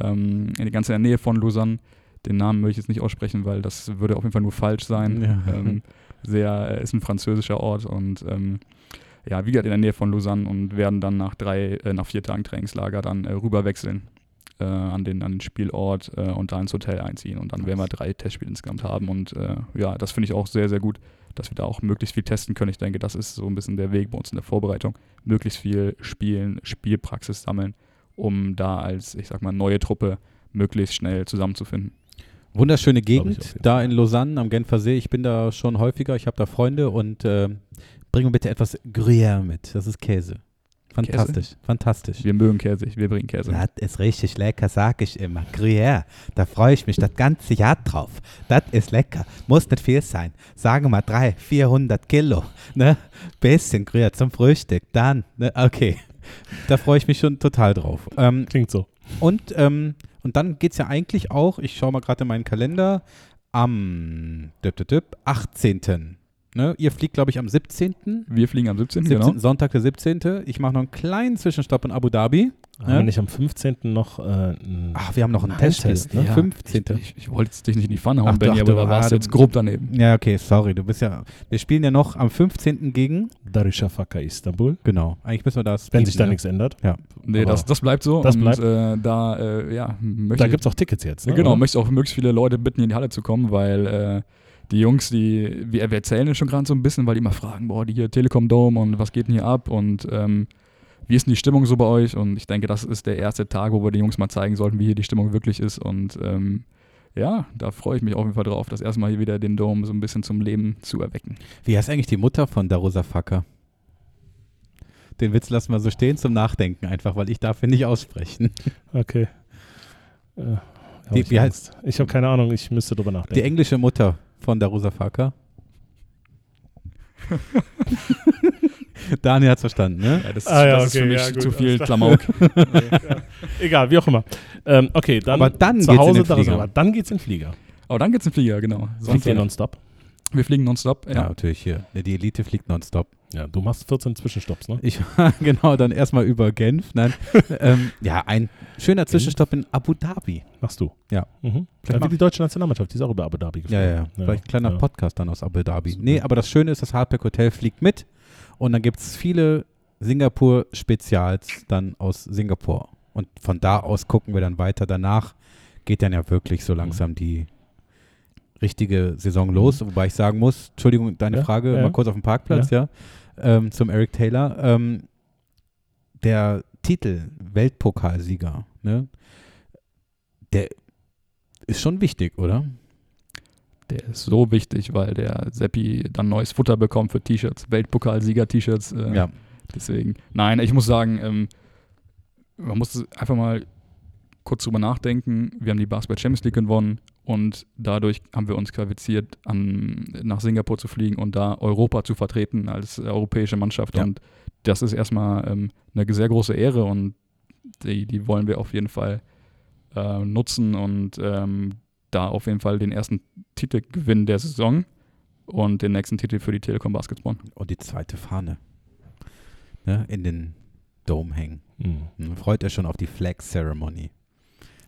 ähm, in die ganze Nähe von Lausanne. Den Namen möchte ich jetzt nicht aussprechen, weil das würde auf jeden Fall nur falsch sein. Ja. Ähm, sehr, äh, ist ein französischer Ort und ähm, ja, wie gesagt, in der Nähe von Lausanne und werden dann nach drei, äh, nach vier Tagen Trainingslager dann äh, rüberwechseln äh, an, den, an den Spielort äh, und da ins Hotel einziehen. Und dann werden wir drei Testspiele insgesamt haben. Und äh, ja, das finde ich auch sehr, sehr gut, dass wir da auch möglichst viel testen können. Ich denke, das ist so ein bisschen der Weg bei uns in der Vorbereitung. Möglichst viel spielen, Spielpraxis sammeln, um da als, ich sag mal, neue Truppe möglichst schnell zusammenzufinden. Wunderschöne Gegend da in Lausanne am Genfer See. Ich bin da schon häufiger. Ich habe da Freunde und äh, bring mir bitte etwas Gruyère mit. Das ist Käse. Fantastisch, fantastisch. Wir mögen Käse, wir bringen Käse. Das ist richtig lecker, sag ich immer. Gruyère, da freue ich mich das ganze Jahr drauf. Das ist lecker. Muss nicht viel sein. Sagen wir mal 300, 400 Kilo. Ne? Bisschen Gruyère zum Frühstück. Dann, ne? okay. Da freue ich mich schon total drauf. Ähm, Klingt so. und, ähm, und dann geht es ja eigentlich auch, ich schaue mal gerade in meinen Kalender, am dip, dip, dip, 18. Ne? Ihr fliegt, glaube ich, am 17. Wir fliegen am 17. 17. genau. Sonntag der 17. Ich mache noch einen kleinen Zwischenstopp in Abu Dhabi. Haben Ja. wir nicht am 15. noch äh, einen Ach, wir haben noch einen Testspiel. ne? Ne? 15. Ich, ich, ich wollte jetzt dich nicht in die Pfanne hauen, Ach Benny, aber du- da warst du jetzt grob daneben. Ja, okay, sorry, du bist ja. Wir spielen ja noch am 15. gegen. Darüşşafaka Istanbul. Genau. Eigentlich müssen wir das. Wenn sich da ne? nichts ändert. Nee, Aber das, das bleibt so. das und bleibt. Äh, da, äh, ja, Da gibt es auch Tickets jetzt. Ne? Genau, oder? möchte auch möglichst viele Leute bitten, in die Halle zu kommen, weil äh, die Jungs, die, wir, wir erzählen es schon gerade so ein bisschen, weil die immer fragen, boah, die hier Telekom Dome und was geht denn hier ab und ähm, wie ist denn die Stimmung so bei euch? Und ich denke, das ist der erste Tag, wo wir den Jungs mal zeigen sollten, wie hier die Stimmung wirklich ist. Und ähm, ja, da freue ich mich auf jeden Fall drauf, das erste Mal hier wieder den Dome so ein bisschen zum Leben zu erwecken. Wie heißt eigentlich die Mutter von Darusa Facker? Den Witz lassen wir so stehen zum Nachdenken einfach, weil ich darf ihn nicht aussprechen. Okay. Äh, hab Die- ich wie Angst. Ich habe keine Ahnung, ich müsste drüber nachdenken. Die englische Mutter von Darusa Facker. Daniel hat's verstanden, ne? Ja, das, Ah ja, das ist okay, für mich ja, gut, zu viel. <laughs> Klamauk. Egal, wie auch immer. Ähm, okay, dann, Aber dann zu geht's in Hause den Darüber. Flieger. Dann geht's in den Flieger. Aber dann geht's in den Flieger, genau. Fliegt ihr nonstop? Wir fliegen nonstop. Ja, Ja. natürlich hier. Die Elite fliegt nonstop. Ja, du machst 14 Zwischenstopps, ne? Ich <laughs> genau, dann erstmal über Genf. Nein. <laughs> ähm, ja, ein schöner Zwischenstopp in Abu Dhabi. Machst du. Ja. Mhm. Vielleicht Ja, wie die deutsche Nationalmannschaft, die ist auch über Abu Dhabi Ja, geflogen. ja, ja. Vielleicht ein kleiner ja. Podcast dann aus Abu Dhabi. Super. Nee, aber das Schöne ist, das Hardback Hotel fliegt mit und dann gibt es viele Singapur-Spezials dann aus Singapur. Und von da aus gucken wir dann weiter. Danach geht dann ja wirklich so langsam die richtige Saison los. Wobei ich sagen muss, Entschuldigung, deine Ja, Frage, ja. mal kurz auf dem Parkplatz, ja, ähm, zum Eric Taylor. Ähm, der Titel Weltpokalsieger, ne, der ist schon wichtig, oder? Der ist so wichtig, weil der Seppi dann neues Futter bekommt für T-Shirts, Weltpokalsieger-T-Shirts. Äh, Ja. Deswegen. Nein, ich muss sagen, ähm, man muss einfach mal kurz drüber nachdenken. Wir haben die Basketball Champions League gewonnen und dadurch haben wir uns qualifiziert, an, nach Singapur zu fliegen und da Europa zu vertreten als europäische Mannschaft. Ja. Und das ist erstmal ähm, eine sehr große Ehre und die, die wollen wir auf jeden Fall äh, nutzen und ähm, da auf jeden Fall den ersten Titel gewinnen der Saison und den nächsten Titel für die Telekom Basketball. Und die zweite Fahne ne, in den Dome hängen. Mhm. Hm, Freut er schon auf die Flag Ceremony.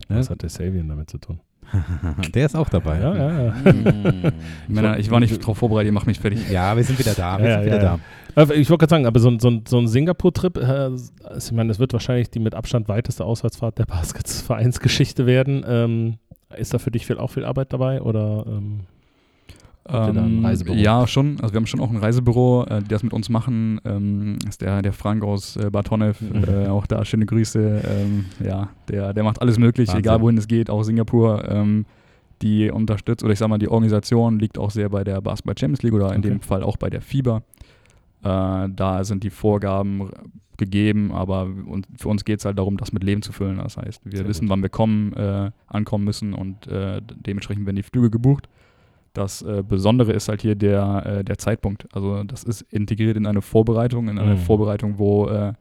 Ne? Was hat der Savian damit zu tun? <laughs> Der ist auch dabei. Ja, ja, ja. <laughs> Männer, ich war nicht darauf vorbereitet, ihr macht mich fertig. Ja, wir sind wieder da. Wir sind wieder. Aber Ich wollte gerade sagen, aber so, ein- so, ein- so ein Singapur-Trip, äh, also ich meine, das wird wahrscheinlich die mit Abstand weiteste Auswärtsfahrt der Basketvereinsgeschichte werden. Ähm, ist da für dich viel, auch viel Arbeit dabei oder ähm, Habt ihr da ein Ähm, ja, schon. Also wir haben schon auch ein Reisebüro, äh, die das mit uns machen. Ähm, ist der, der Frank aus äh, Bartonev. Mhm. Äh, auch da schöne Grüße. Ähm, ja, der, der macht alles möglich, Wahnsinn. egal wohin es geht, auch Singapur. Ähm, die unterstützt, oder ich sag mal, die Organisation liegt auch sehr bei der Basketball Champions League oder in Okay. dem Fall auch bei der FIBA. Äh, da sind die Vorgaben gegeben, aber für uns geht es halt darum, das mit Leben zu füllen. Das heißt, wir Sehr wissen, gut. wann wir kommen, äh, ankommen müssen und äh, dementsprechend werden die Flüge gebucht. Das äh, Besondere ist halt hier der, äh, der Zeitpunkt. Also das ist integriert in eine Vorbereitung, in eine Mhm. Vorbereitung, wo äh,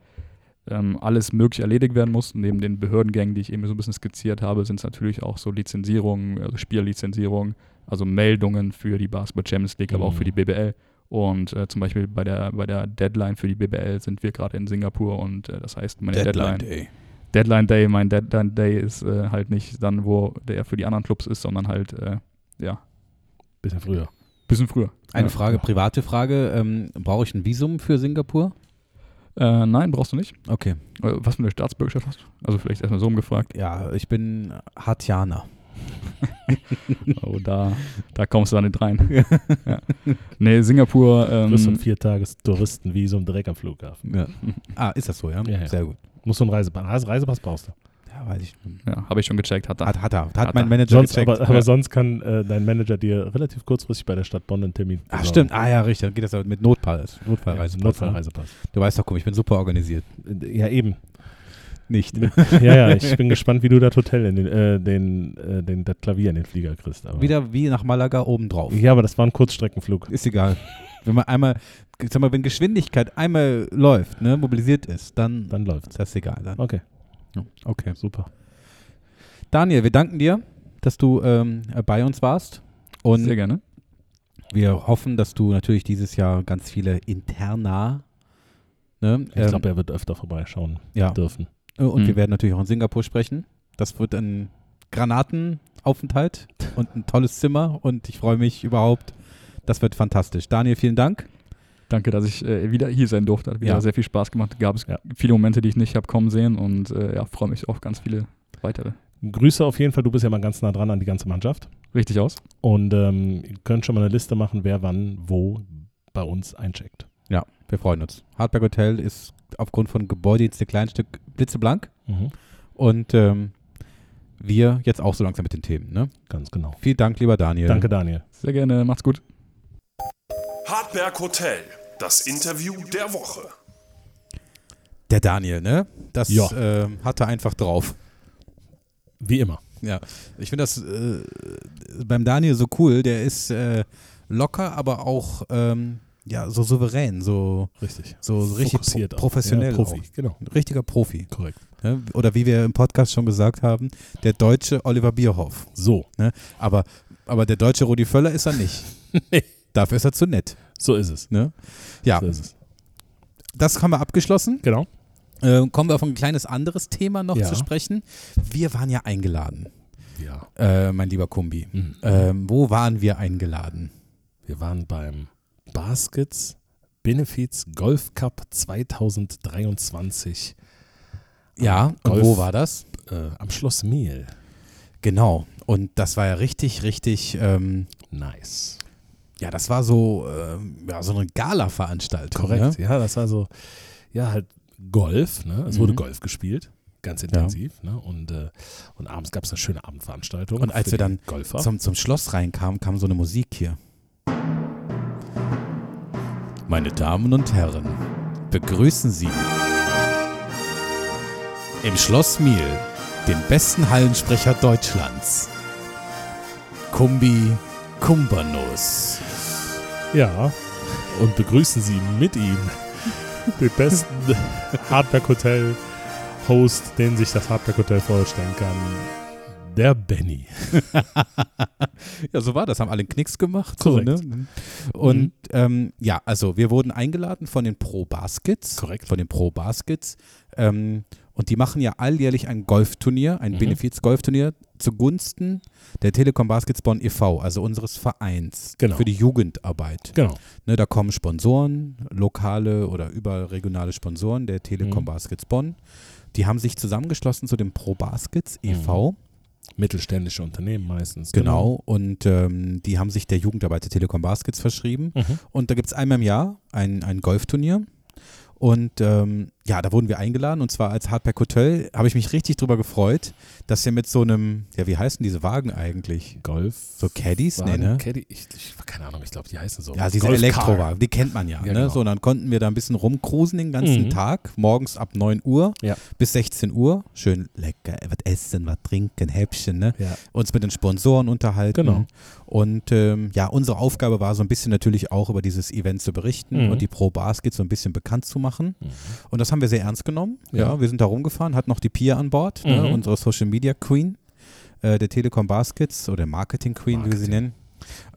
ähm, alles möglich erledigt werden muss. Neben den Behördengängen, die ich eben so ein bisschen skizziert habe, sind es natürlich auch so Lizenzierungen, also Spiellizenzierungen, also Meldungen für die Basketball Champions League, aber auch Mhm. für die BBL. Und äh, zum Beispiel bei der, bei der Deadline für die BBL sind wir gerade in Singapur und äh, das heißt, meine Deadline, Day. Deadline Day, mein Deadline Day ist äh, halt nicht dann, wo der für die anderen Clubs ist, sondern halt, äh, ja, bisschen früher? bisschen früher. Eine ja. Frage, private Frage. Ähm, Brauche ich ein Visum für Singapur? Äh, nein, brauchst du nicht. Okay. Äh, Was für eine Staatsbürgerschaft hast du? Also vielleicht erstmal so umgefragt. Ja, ich bin Hartianer. <laughs> Oh, da, da kommst du dann nicht rein. <laughs> ja. Nee, Singapur, Du bist so ein ähm, Viertages-Touristenvisum direkt am Flughafen. Ja. Ah, ist das so, ja? Ja, ja. Sehr gut. Musst du einen Reisepass, Reise- Reisepass brauchst du. Ja, weiß ich. ja, habe ich schon gecheckt, hat er. Hat, hat er. Hat, Hat mein er. Manager Sonst, gecheckt. aber, aber ja. sonst kann äh, dein Manager dir relativ kurzfristig bei der Stadt Bonn einen Termin Ach, stimmt. Ah, ja, richtig. Dann geht das aber mit Notfall. Ja, Notfallreise. Notfallreisepass. Du weißt doch, guck, ich bin super organisiert. Ja, eben. Nicht. Ja, ja, ich bin <laughs> gespannt, wie du das Hotel in den, äh, den, äh, den, das Klavier in den Flieger kriegst. Aber. Wieder wie nach Malaga obendrauf. Ja, aber das war ein Kurzstreckenflug. Ist egal. Wenn man einmal, sag mal, wenn Geschwindigkeit einmal läuft, ne, mobilisiert ist, dann, Dann läuft's. das ist egal. Dann. Okay, Okay. super. Daniel, wir danken dir, dass du ähm, bei uns warst. Und Sehr gerne. wir hoffen, dass du natürlich dieses Jahr ganz viele Interna ne, Ich ähm, glaube, er wird öfter vorbeischauen ja. dürfen. Und wir Mhm. werden natürlich auch in Singapur sprechen. Das wird ein Granatenaufenthalt und ein tolles Zimmer und ich freue mich überhaupt. Das wird fantastisch. Daniel, vielen Dank. Danke, dass ich äh, wieder hier sein durfte. Hat wieder Ja. sehr viel Spaß gemacht. Gab es Ja. viele Momente, die ich nicht habe kommen sehen und äh, ja, freue mich auf ganz viele weitere. Grüße auf jeden Fall, du bist ja mal ganz nah dran an die ganze Mannschaft. Richtig aus? Und ähm, ihr könnt schon mal eine Liste machen, wer wann wo bei uns eincheckt. Ja, wir freuen uns. Hardberg Hotel ist aufgrund von Gebäudedienst ein kleines Stück blitzeblank und ähm, wir jetzt auch so langsam mit den Themen. Ne? Ganz genau. Vielen Dank, lieber Daniel. Danke, Daniel. Sehr gerne, macht's gut. Hartberg Hotel, das Interview der Woche. Der Daniel, ne? Das Ja. ähm, hat er einfach drauf. Wie immer. Ja, ich finde das äh, beim Daniel so cool. Der ist äh, locker, aber auch ähm, ja, so souverän, so, Richtig. so richtig Fokussiert pro professionell. Ja, Profi, Auch. genau. Ein richtiger Profi. Korrekt. Ne? Oder wie wir im Podcast schon gesagt haben, der deutsche Oliver Bierhoff. So, Aber, aber der deutsche Rudi Völler ist er nicht. Nee. <laughs> Dafür ist er zu nett. so ist es. Ne? Ja, So ist es. das haben wir abgeschlossen. Genau. Äh, kommen wir auf ein kleines anderes Thema noch Ja. zu sprechen. Wir waren ja eingeladen, Ja. äh, mein lieber Kumbi. Mhm. Ähm, wo waren wir eingeladen? Wir waren beim Baskets Benefits Golf Cup 2023 Ja, und Golf. wo war das? äh, am Schloss Mehl. Genau. Und das war ja richtig, richtig, ähm, Nice. Ja, das war so, ähm, ja, so eine Gala-Veranstaltung. Korrekt. Ne? Ja, das war so, ja, halt Golf. Ne? Es wurde Mhm. Golf gespielt. Ganz intensiv. Ne? Und, äh, und abends gab es eine schöne Abendveranstaltung. Und als wir dann Golfer. Zum, zum Schloss reinkamen, kam so eine Musik hier. Meine Damen und Herren, begrüßen Sie im Schloss Miel den besten Hallensprecher Deutschlands. Kumbi Kumbanus. Ja, und begrüßen Sie mit ihm den besten Hardback Hotel Host, den sich das Hardback Hotel vorstellen kann. Der Benny. <laughs> Ja, so war das. Haben alle Knicks gemacht. Korrekt. So, ne? Und ähm, ja, also wir wurden eingeladen von den Pro Baskets. Korrekt. Von den Pro Baskets. Ähm, und die machen ja alljährlich ein Golfturnier, ein Mhm. Benefiz-Golfturnier zugunsten der Telekom Baskets Bonn e.V., also unseres Vereins Genau. für die Jugendarbeit. Genau. Ne, da kommen Sponsoren, lokale oder überregionale Sponsoren der Telekom Mhm. Baskets Bonn. Die haben sich zusammengeschlossen zu dem Pro Baskets e.V. Mittelständische Unternehmen meistens. Genau. Und ähm, die haben sich der Jugendarbeit der Telekom Baskets verschrieben. Mhm. Und da gibt es einmal im Jahr ein, ein Golfturnier. Und ähm, ja, da wurden wir eingeladen und zwar als Hardback Hotel. Habe ich mich richtig drüber gefreut, dass wir mit so einem, ja, wie heißen diese Wagen eigentlich? Golf. So Caddies? Nee, Wagen, ne? Caddy, ich, ich, keine Ahnung, ich glaube, die heißen so. Ja, diese. Elektrowagen, die kennt man ja. Ja, ne? genau. So, und dann konnten wir da ein bisschen rumcruisen den ganzen Mhm. Tag, morgens ab 9 Uhr Ja. bis 16 Uhr. Schön lecker, was essen, was trinken, Häppchen, ne? Ja. uns mit den Sponsoren unterhalten. Genau. Und ähm, ja, unsere Aufgabe war so ein bisschen natürlich auch über dieses Event zu berichten Mhm. und die Pro Basket so ein bisschen bekannt zu machen. Mhm. Und das haben wir sehr ernst genommen. Ja, Ja. wir sind da rumgefahren, hatten noch die Pia an Bord, ne, Mhm. unsere Social Media Queen äh, der Telekom Baskets oder Marketing Queen, wie wir sie Marketing. nennen.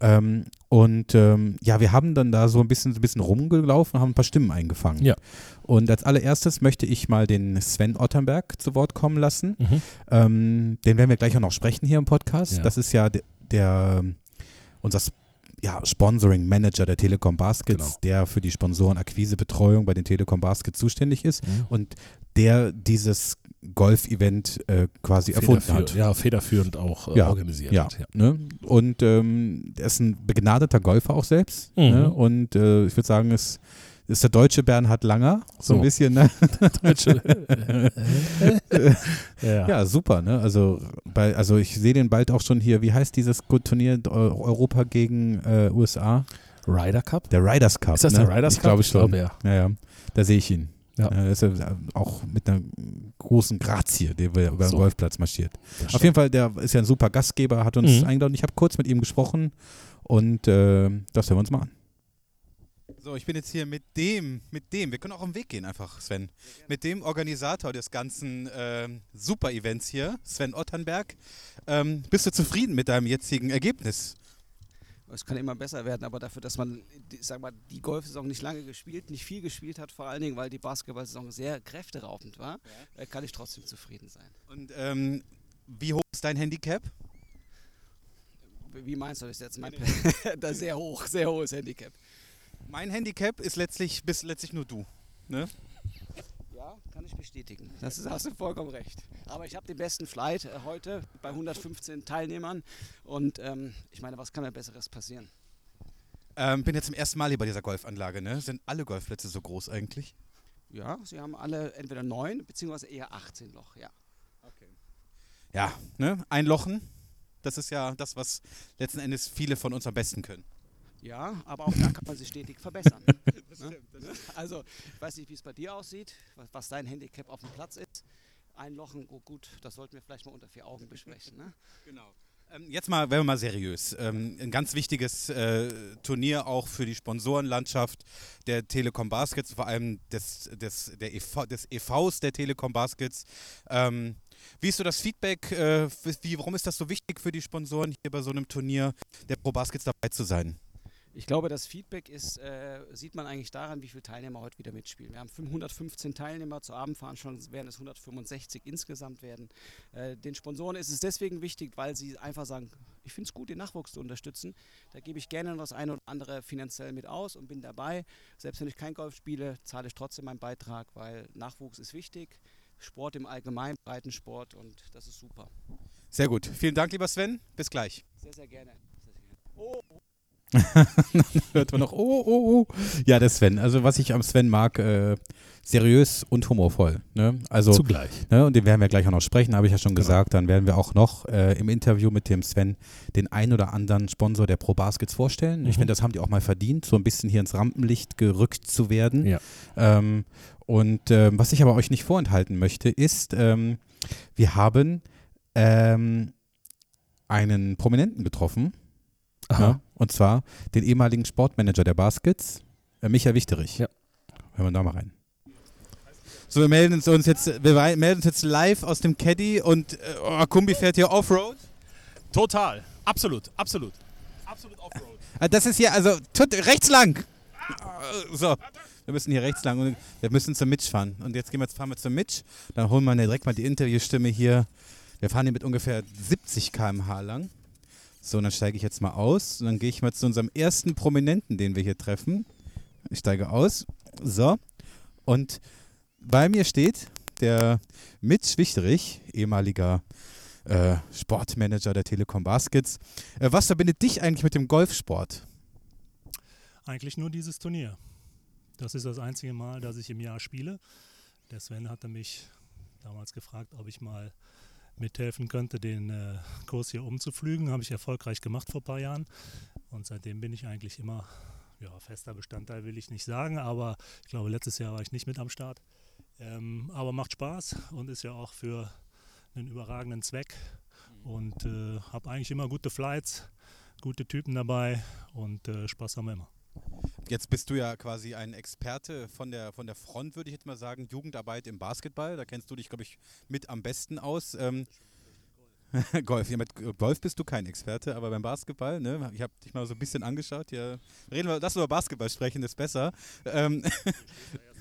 Ähm, und ähm, ja, wir haben dann da so ein bisschen, ein bisschen rumgelaufen und haben ein paar Stimmen eingefangen. Ja. Und als allererstes möchte ich mal den Sven Ottenberg zu Wort kommen lassen. Mhm. Ähm, den werden wir gleich auch noch sprechen hier im Podcast. Ja. Das ist ja der, der unser Sp- ja, Sponsoring Manager der Telekom Baskets, Genau. der für die Sponsorenakquisebetreuung bei den Telekom Baskets zuständig ist Mhm. und der dieses Golf-Event äh, quasi erfunden hat. Ja, federführend auch äh, Ja, organisiert Ja, hat. Ja. Ne? Und ähm, er ist ein begnadeter Golfer auch selbst. Mhm. Ne? Und äh, ich würde sagen, es ist der deutsche Bernhard Langer, so, ein So. bisschen. Ne? <laughs> <laughs> ja. Ja, super, ne? Also, bei, also ich sehe den bald auch schon hier. Wie heißt dieses Turnier Eu- Europa gegen äh, USA? Ryder Cup? Der Riders Cup. Ist das ne? der Riders ich Cup? Glaube Ich schon. glaube, ja. ja, ja. Da sehe ich ihn. Ja. Äh, ist er auch mit einer großen Grazie, der über den So. Golfplatz marschiert. Das Auf jeden Fall, der ist ja ein super Gastgeber, hat uns Mhm. eingeladen. Ich habe kurz mit ihm gesprochen und äh, das hören wir uns mal an. So, ich bin jetzt hier mit dem, mit dem, wir können auch am Weg gehen einfach, Sven, mit dem Organisator des ganzen ähm, Super-Events hier, Sven Otternberg. Ähm, bist du zufrieden mit deinem jetzigen Ergebnis? Es kann immer besser werden, aber dafür, dass man die, sag mal, die Golfsaison nicht lange gespielt, nicht viel gespielt hat, vor allen Dingen, weil die Basketballsaison sehr kräfteraubend war, äh, kann ich trotzdem zufrieden sein. Und ähm, wie hoch ist dein Handicap? Wie meinst du das jetzt? Mein <laughs> das sehr hoch, sehr hohes Handicap. Mein Handicap ist letztlich, bist letztlich nur du. Ne? Ja, kann ich bestätigen. Das ist, hast du vollkommen recht. Aber ich habe den besten Flight äh, heute bei 115 Teilnehmern und ähm, ich meine, was kann mir Besseres passieren? Ähm, bin jetzt zum ersten Mal hier bei dieser Golfanlage. Ne? Sind alle Golfplätze so groß eigentlich? Ja, sie haben alle entweder 9 beziehungsweise eher 18 Loch, ja. Ja, ne? Einlochen. Das ist ja das, was letzten Endes viele von uns am besten können. Ja, aber auch da kann man sich stetig verbessern. <laughs> ne? Also, ich weiß nicht, wie es bei dir aussieht, was, was dein Handicap auf dem Platz ist. Einlochen, oh gut, das sollten wir vielleicht mal unter vier Augen besprechen. Ne? <laughs> Genau. Ähm, jetzt mal, werden wir mal seriös. Ähm, ein ganz wichtiges äh, Turnier auch für die Sponsorenlandschaft der Telekom Baskets, vor allem des, des, der EV, des EVs der Telekom Baskets. Ähm, wie ist so das Feedback? Äh, wie, warum ist das so wichtig für die Sponsoren, hier bei so einem Turnier der Pro Baskets dabei zu sein? Ich glaube, das Feedback ist, äh, sieht man eigentlich daran, wie viele Teilnehmer heute wieder mitspielen. Wir haben 115 Teilnehmer, zur Abendveranstaltung werden es 165 insgesamt werden. Äh, den Sponsoren ist es deswegen wichtig, weil sie einfach sagen, ich finde es gut, den Nachwuchs zu unterstützen. Da gebe ich gerne noch das eine oder andere finanziell mit aus und bin dabei. Selbst wenn ich kein Golf spiele, zahle ich trotzdem meinen Beitrag, weil Nachwuchs ist wichtig. Sport im Allgemeinen, Breitensport und das ist super. Sehr gut. Vielen Dank, lieber Sven. Bis gleich. Sehr, sehr gerne. Sehr, sehr gerne. Oh, Hört man noch, oh, oh, oh. Ja, der Sven. Also, was ich am Sven mag, äh, seriös und humorvoll. Ne? Also, Zugleich. Ne, und den werden wir gleich auch noch sprechen, habe ich ja schon Genau. gesagt. Dann werden wir auch noch äh, im Interview mit dem Sven den ein oder anderen Sponsor der Pro Baskets vorstellen. Ich Mhm. finde, das haben die auch mal verdient, so ein bisschen hier ins Rampenlicht gerückt zu werden. Ja. Ähm, und ähm, was ich aber euch nicht vorenthalten möchte, ist, ähm, wir haben ähm, einen Prominenten getroffen. Aha. Ja, und zwar den ehemaligen Sportmanager der Baskets, äh, Michael Wichterich. Ja. Hören wir da mal rein. So, wir melden uns jetzt, wir melden uns jetzt live aus dem Caddy und äh, oh, Kumbi fährt hier Offroad. Total. Absolut. Absolut. Absolut Offroad. Ah, Das ist hier, also tut, rechts lang. Äh, So, wir müssen hier rechts lang und wir müssen zum Mitch fahren. Und jetzt gehen wir, fahren wir zum Mitch. Dann holen wir direkt mal die Interviewstimme hier Wir fahren hier mit ungefähr 70 km/h lang. So, dann steige ich jetzt mal aus. Und dann gehe ich mal zu unserem ersten Prominenten, den wir hier treffen. Ich steige aus. So. Und bei mir steht der Mitch Wichterich, ehemaliger äh, Sportmanager der Telekom Baskets. Äh, was verbindet dich eigentlich mit dem Golfsport? Eigentlich nur dieses Turnier. Das ist das einzige Mal, dass ich im Jahr spiele. Der Sven hatte mich damals gefragt, ob ich mal mithelfen könnte, den äh, Kurs hier umzuflügen. Habe ich erfolgreich gemacht vor ein paar Jahren. Und seitdem bin ich eigentlich immer, ja, fester Bestandteil will ich nicht sagen, aber ich glaube, letztes Jahr war ich nicht mit am Start. Ähm, aber macht Spaß und ist ja auch für einen überragenden Zweck. Und äh, habe eigentlich immer gute Flights, gute Typen dabei und äh, Spaß haben wir immer. Jetzt bist du ja quasi ein Experte von der, von der Front, würde ich jetzt mal sagen, Jugendarbeit im Basketball. Da kennst du dich, glaube ich, mit am besten aus. Ähm, <laughs> Golf, ja, mit Golf bist du kein Experte, aber beim Basketball, ne? Ich habe dich mal so ein bisschen angeschaut. Ja, reden wir, lass über Basketball sprechen, ist besser. Ähm,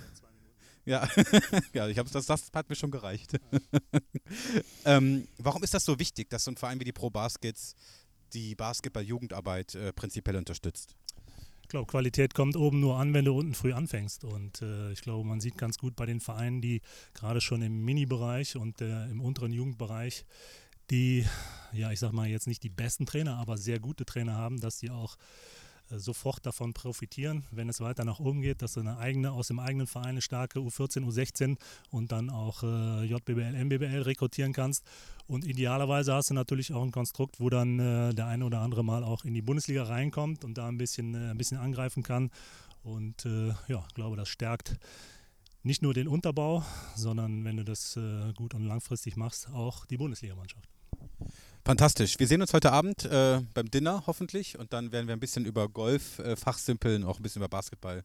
<laughs> ja, <laughs> ja, ich hab, das, das hat mir schon gereicht. ähm, warum ist das so wichtig, dass so ein Verein wie die Pro Baskets die Basketball-Jugendarbeit äh, prinzipiell unterstützt? Ich glaube, Qualität kommt oben nur an, wenn du unten früh anfängst. Und äh, ich glaube, man sieht ganz gut bei den Vereinen, die gerade schon im Mini-Bereich und äh, im unteren Jugendbereich, die, ja, ich sag mal jetzt nicht die besten Trainer, aber sehr gute Trainer haben, dass die auch sofort davon profitieren, wenn es weiter nach oben geht, dass du eine eigene, aus dem eigenen Verein eine starke U14, U16 und dann auch äh, JBBL, MBBL rekrutieren kannst. Und idealerweise hast du natürlich auch ein Konstrukt, wo dann äh, der eine oder andere mal auch in die Bundesliga reinkommt und da ein bisschen, äh, ein bisschen angreifen kann. Und äh, ja, ich glaube, das stärkt nicht nur den Unterbau, sondern wenn du das äh, gut und langfristig machst, auch die Bundesligamannschaft. Fantastisch. Wir sehen uns heute Abend äh, beim Dinner hoffentlich und dann werden wir ein bisschen über Golf äh, fachsimpeln, auch ein bisschen über Basketball.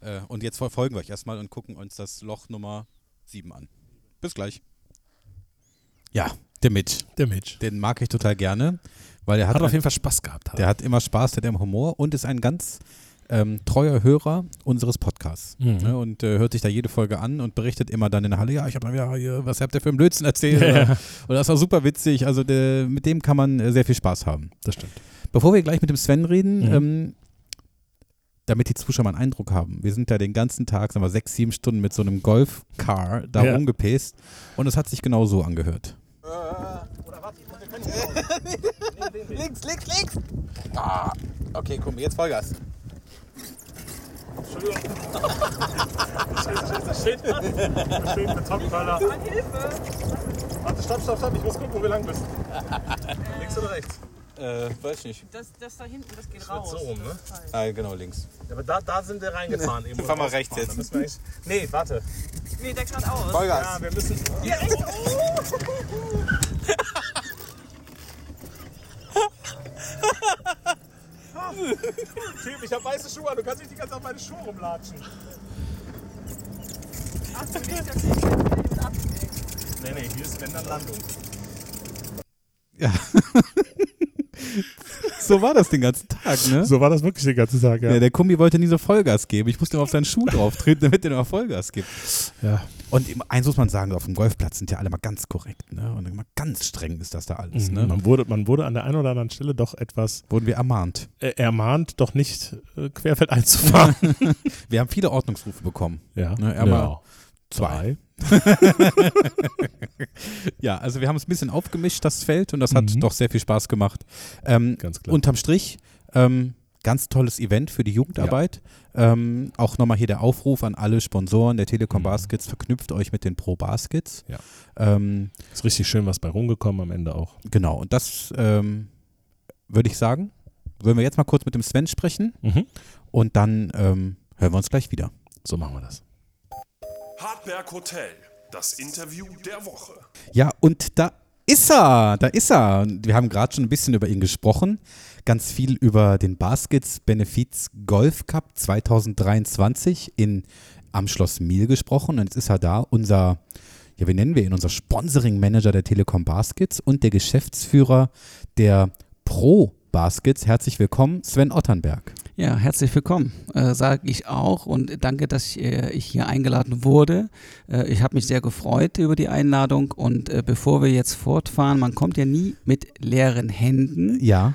Äh, und jetzt folgen wir euch erstmal und gucken uns das Loch Nummer 7 an. Bis gleich. Ja, der Mitch. Der Mitch. Den mag ich total gerne, weil er hat, Hat auf jeden Fall Spaß gehabt. Hat der hat immer Spaß, der hat immer Humor und ist ein ganz ähm, treuer Hörer unseres Podcasts. Mhm. Ne, und äh, hört sich da jede Folge an und berichtet immer dann in der Halle, ja, ich habe mal wieder hier, was habt ihr für einen Blödsinn erzählt? Ja. Oder, und das war super witzig. Also der, mit dem kann man äh, sehr viel Spaß haben. das stimmt. Bevor wir gleich mit dem Sven reden, Mhm. ähm, damit die Zuschauer mal einen Eindruck haben, wir sind da den ganzen Tag, sagen wir, sechs, sieben Stunden mit so einem Golfcar da Ja. rumgepäst und es hat sich genau so angehört. <laughs> links, links, links! Ah, okay, komm, jetzt Vollgas. Schön Betonkoller. Warte, stopp, stopp, stopp. Ich muss gucken, wo wir lang müssen. Links oder rechts? Äh, weiß nicht. Das, das da hinten, das geht raus. So rum, ne? Ah, genau, links. Ja, aber da, da sind wir reingefahren. Eben Fahr mal rausgefahren. rechts jetzt. Da müssen wir eigentlich- Nee, warte. Nee, der geradeaus. Vollgas. Ja, wir müssen. Hier rechts. Oh. <laughs> <laughs> Typ, <laughs> ich habe weiße Schuhe an. Du kannst nicht die ganze Zeit auf meine Schuhe rumlatschen. Ach, du nicht mit ab. Nee, nee, hier ist wenn dann Landung. Ja. <laughs> so war das den ganzen Tag, ne? So war das wirklich den ganzen Tag, Ja, der Kumbi wollte nie so Vollgas geben. Ich musste ihm auf seinen Schuh drauf treten, damit er noch Vollgas gibt. Ja. Und eins muss man sagen, auf dem Golfplatz sind ja alle mal ganz korrekt, ne? Und immer ganz streng ist das da alles, ne? Man, wurde, man wurde an der einen oder anderen Stelle doch etwas Wurden wir ermahnt. äh, ermahnt, doch nicht äh, querfeld einzufahren. <laughs> Wir haben viele Ordnungsrufe bekommen. ja. Ne, er mal Zwei. <laughs> Ja, also wir haben es ein bisschen aufgemischt, das Feld, und das hat Mhm. doch sehr viel Spaß gemacht. Ähm, Ganz klar. unterm Strich, ähm, ganz tolles Event für die Jugendarbeit. Ähm, auch nochmal hier der Aufruf an alle Sponsoren der Telekom Mhm. Baskets, verknüpft euch mit den Pro Baskets. Ja. Ähm, ist richtig schön was bei rumgekommen am Ende auch. genau, und das ähm, würde ich sagen. Wollen wir jetzt mal kurz mit dem Sven sprechen Mhm. und dann ähm, hören wir uns gleich wieder. So machen wir das. Hartberg Hotel, das Interview der Woche. Ja, und da ist er, da ist er. Wir haben gerade schon ein bisschen über ihn gesprochen, ganz viel über den Baskets Benefiz Golf Cup 2023 in, am Schloss Miel gesprochen. Und jetzt ist er da, unser, ja, wie nennen wir ihn, unser Sponsoring Manager der Telekom Baskets und der Geschäftsführer der Pro Baskets. Herzlich willkommen, Sven Otternberg. Ja, herzlich willkommen, äh, sage ich auch und danke, dass ich, äh, ich hier eingeladen wurde. Äh, ich habe mich sehr gefreut über die Einladung und äh, bevor wir jetzt fortfahren, man kommt ja nie mit leeren Händen, Ja,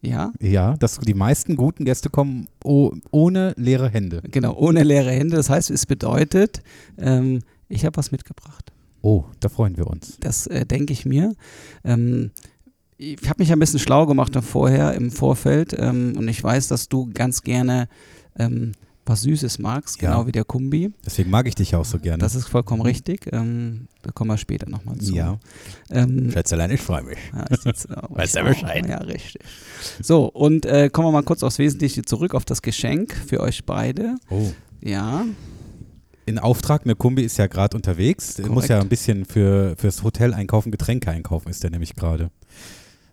ja, ja, das, die meisten guten Gäste kommen oh, ohne leere Hände. genau, ohne leere Hände. Das heißt, es bedeutet, ähm, ich habe was mitgebracht. Oh, da freuen wir uns. Das äh, denke ich mir. Ähm, ich habe mich ein bisschen schlau gemacht vorher im Vorfeld ähm, und ich weiß, dass du ganz gerne ähm, was Süßes magst, Ja. genau wie der Kumbi. Deswegen mag ich dich auch so gerne. Das ist vollkommen richtig. Ähm, da kommen wir später nochmal zu. Ja. Ähm, Schätzelein, ich freue mich. ja, ist jetzt, <laughs> Weiß ich ja auch. Bescheid. Ja, richtig. So, und äh, kommen wir mal kurz aufs Wesentliche zurück, auf das Geschenk für euch beide. Oh. Ja, In Auftrag, eine Kumbi ist ja gerade unterwegs. Er muss Korrekt. ja ein bisschen für, fürs Hotel einkaufen, Getränke einkaufen, ist der nämlich gerade.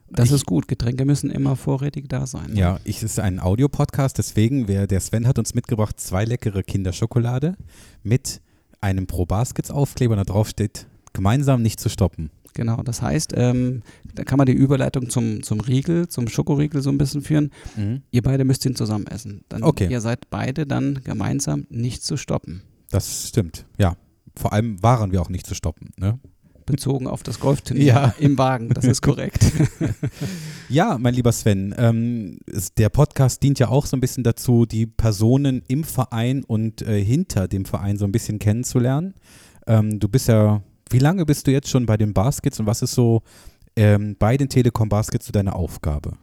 Das Ich- ist gut. Getränke müssen immer vorrätig da sein. Ja, ich, es ist ein Audiopodcast, deswegen, wer, der Sven hat uns mitgebracht zwei leckere Kinderschokolade mit einem Pro Baskets Aufkleber, da drauf steht, gemeinsam nicht zu stoppen. Genau, das heißt, ähm, da kann man die Überleitung zum, zum Riegel, zum Schokoriegel so ein bisschen führen. Ihr beide müsst ihn zusammen essen. Dann Okay. Ihr seid beide dann gemeinsam nicht zu stoppen. Das stimmt, ja. Vor allem waren wir auch nicht zu stoppen. Ne? Bezogen auf das Golfturnier Ja. im Wagen, das ist korrekt. <laughs> Ja, mein lieber Sven, ähm, der Podcast dient ja auch so ein bisschen dazu, die Personen im Verein und äh, hinter dem Verein so ein bisschen kennenzulernen. Ähm, du bist ja, wie lange bist du jetzt schon bei den Baskets und was ist so ähm, bei den Telekom Baskets so deine Aufgabe?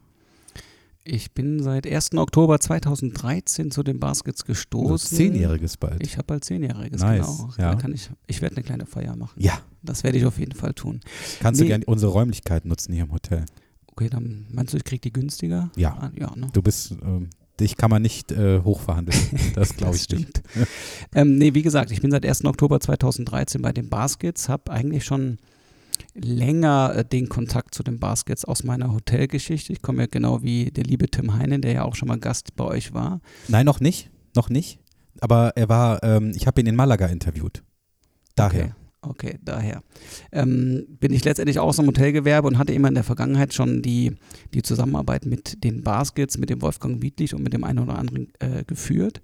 Ich bin seit 1. Oktober 2013 zu den Baskets Also gestoßen. Zehnjähriges bald. Ich habe bald zehnjähriges, Nice, genau. ja. Da kann ich, ich werde eine kleine Feier machen. ja, Das werde ich auf jeden Fall tun. kannst Nee. du gerne unsere Räumlichkeiten nutzen hier im Hotel. Okay, dann meinst du, ich kriege die günstiger? Ja. Ah, ja, ne? Du bist, ähm, dich kann man nicht äh, hochverhandeln. <laughs> Das glaube ich nicht. stimmt. ähm, nee, wie gesagt, ich bin seit 1. Oktober 2013 bei den Baskets, habe eigentlich schon länger äh, den Kontakt zu den Baskets aus meiner Hotelgeschichte. Ich komme ja genau wie der liebe Tim Heinen, der ja auch schon mal Gast bei euch war. Nein, noch nicht. Noch nicht. Aber er war, ähm, ich habe ihn in Malaga interviewt. Daher. Okay. Okay, daher. Ähm, bin ich letztendlich auch aus dem Hotelgewerbe und hatte immer in der Vergangenheit schon die, die Zusammenarbeit mit den Baskets, mit dem Wolfgang Wiedlich und mit dem einen oder anderen äh, geführt.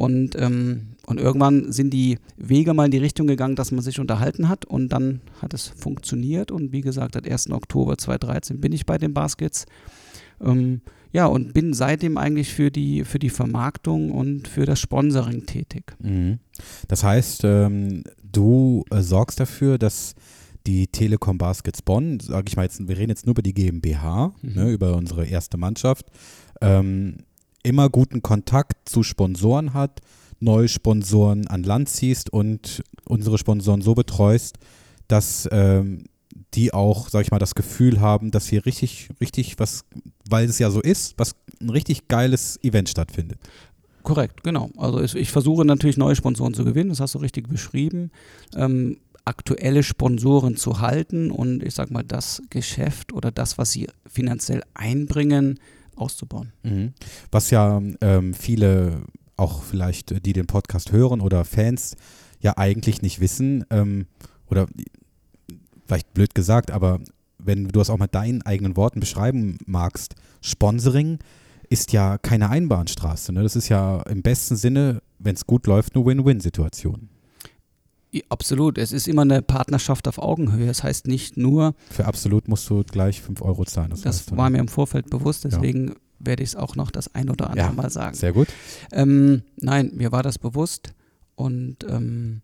Und, ähm, und irgendwann sind die Wege mal in die Richtung gegangen, dass man sich unterhalten hat und dann hat es funktioniert. Und wie gesagt, seit 1. Oktober 2013 bin ich bei den Baskets. Ähm, ja, und bin seitdem eigentlich für die, für die Vermarktung und für das Sponsoring tätig. Mhm. Das heißt, ähm, du äh, sorgst dafür, dass die Telekom Baskets Bonn, sage ich mal jetzt, wir reden jetzt nur über die GmbH, Mhm. ne, über unsere erste Mannschaft, ähm, immer guten Kontakt zu Sponsoren hat, neue Sponsoren an Land ziehst und unsere Sponsoren so betreust, dass ähm, die auch, sag ich mal, das Gefühl haben, dass hier richtig, richtig was, weil es ja so ist, was ein richtig geiles Event stattfindet. Korrekt, genau. Also ich, ich versuche natürlich neue Sponsoren zu gewinnen, das hast du richtig beschrieben. Ähm, aktuelle Sponsoren zu halten und ich sag mal, das Geschäft oder das, was sie finanziell einbringen, auszubauen. Mhm. Was ja ähm, viele auch vielleicht, äh, die den Podcast hören oder Fans, ja eigentlich nicht wissen, ähm, oder vielleicht blöd gesagt, aber wenn du das auch mit deinen eigenen Worten beschreiben magst, Sponsoring ist ja keine Einbahnstraße. Ne? Das ist ja im besten Sinne, wenn es gut läuft, eine Win-Win-Situation. Ja, absolut, es ist immer eine Partnerschaft auf Augenhöhe. Das heißt nicht nur, Für absolut musst du gleich 5 Euro zahlen. Das, das war ne? mir im Vorfeld bewusst, deswegen werde ich es auch noch das ein oder andere Ja, Mal sagen. Sehr gut. Ähm, nein, mir war das bewusst und ähm,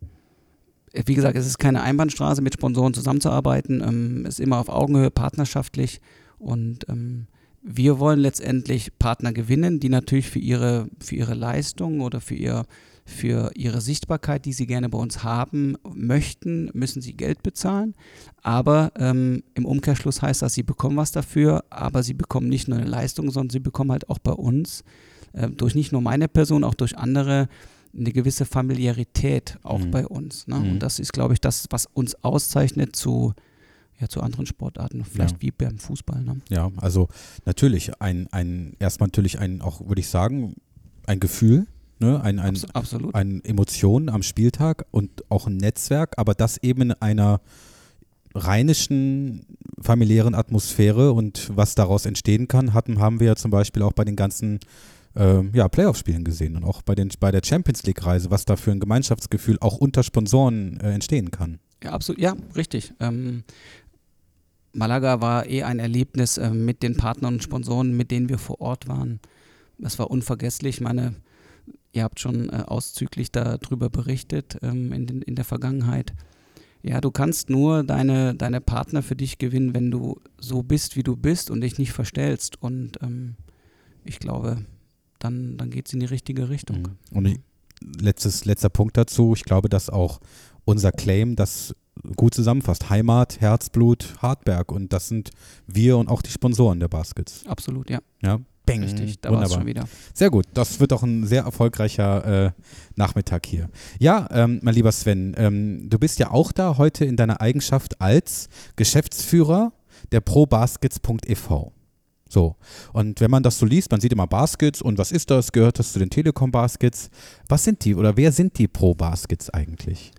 wie gesagt, es ist keine Einbahnstraße, mit Sponsoren zusammenzuarbeiten. Ähm, es ist immer auf Augenhöhe, partnerschaftlich und ähm, wir wollen letztendlich Partner gewinnen, die natürlich für ihre, für ihre Leistung oder für, ihr, für ihre Sichtbarkeit, die sie gerne bei uns haben möchten, müssen sie Geld bezahlen. Aber ähm, im Umkehrschluss heißt das, sie bekommen was dafür, aber sie bekommen nicht nur eine Leistung, sondern sie bekommen halt auch bei uns äh, durch nicht nur meine Person, auch durch andere eine gewisse Familiarität auch Mhm. bei uns. Ne? Mhm. Und das ist, glaube ich, das, was uns auszeichnet zu, ja, zu anderen Sportarten, vielleicht Ja. wie beim Fußball. Ne? Ja, also natürlich ein, ein erstmal natürlich ein, auch würde ich sagen, ein Gefühl, ne? ein, ein, Abs absolut. ein Emotionen am Spieltag und auch ein Netzwerk, aber das eben in einer rheinischen familiären Atmosphäre und was daraus entstehen kann, hatten, haben wir ja zum Beispiel auch bei den ganzen ähm, ja, Playoff-Spielen gesehen und auch bei, den, bei der Champions League-Reise, was da für ein Gemeinschaftsgefühl auch unter Sponsoren äh, entstehen kann. Ja, absolut. Ja, richtig. Ähm, Malaga war eh ein Erlebnis äh, mit den Partnern und Sponsoren, mit denen wir vor Ort waren. Das war unvergesslich. Ich meine, ihr habt schon äh, auszüglich darüber berichtet ähm, in, den, in der Vergangenheit. Ja, du kannst nur deine, deine Partner für dich gewinnen, wenn du so bist, wie du bist und dich nicht verstellst. Und ähm, ich glaube, dann, dann geht es in die richtige Richtung. Mhm. Und ich, letztes, letzter Punkt dazu, ich glaube, dass auch unser Claim das gut zusammenfasst. Heimat, Herzblut, Hartberg und das sind wir und auch die Sponsoren der Baskets. Absolut, ja. Ja, bang. Richtig, da war es schon wieder. Sehr gut, das wird auch ein sehr erfolgreicher äh, Nachmittag hier. Ja, ähm, mein lieber Sven, ähm, du bist ja auch da heute in deiner Eigenschaft als Geschäftsführer der probaskets.ev. So, und wenn man das so liest, man sieht immer Baskets und was ist das? Gehört das zu den Telekom Baskets? Was sind die oder wer sind die Pro Baskets eigentlich?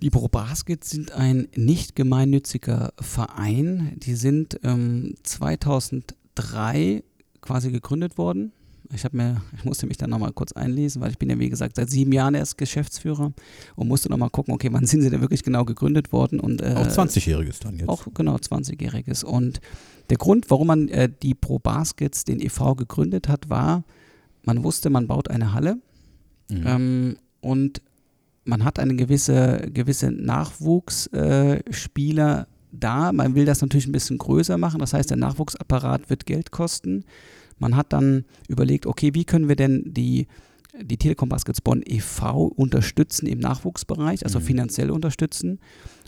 Die Pro Baskets sind ein nicht gemeinnütziger Verein. Die sind ähm, 2003 quasi gegründet worden. Ich habe mir, ich musste mich dann nochmal kurz einlesen, weil ich bin ja wie gesagt seit sieben Jahren erst Geschäftsführer und musste nochmal gucken, okay, wann sind sie denn wirklich genau gegründet worden und äh, Auch 20-Jähriges dann jetzt. auch genau 20-jähriges. Und der Grund, warum man äh, die Pro Baskets, den e.V. gegründet hat, war, man wusste, man baut eine Halle Mhm. ähm, und man hat eine gewisse, gewisse Nachwuchsspieler äh, da. Man will das natürlich ein bisschen größer machen. Das heißt, der Nachwuchsapparat wird Geld kosten. Man hat dann überlegt, okay, wie können wir denn die, die Telekom Baskets Bonn e.V. unterstützen im Nachwuchsbereich, also Mhm. finanziell unterstützen.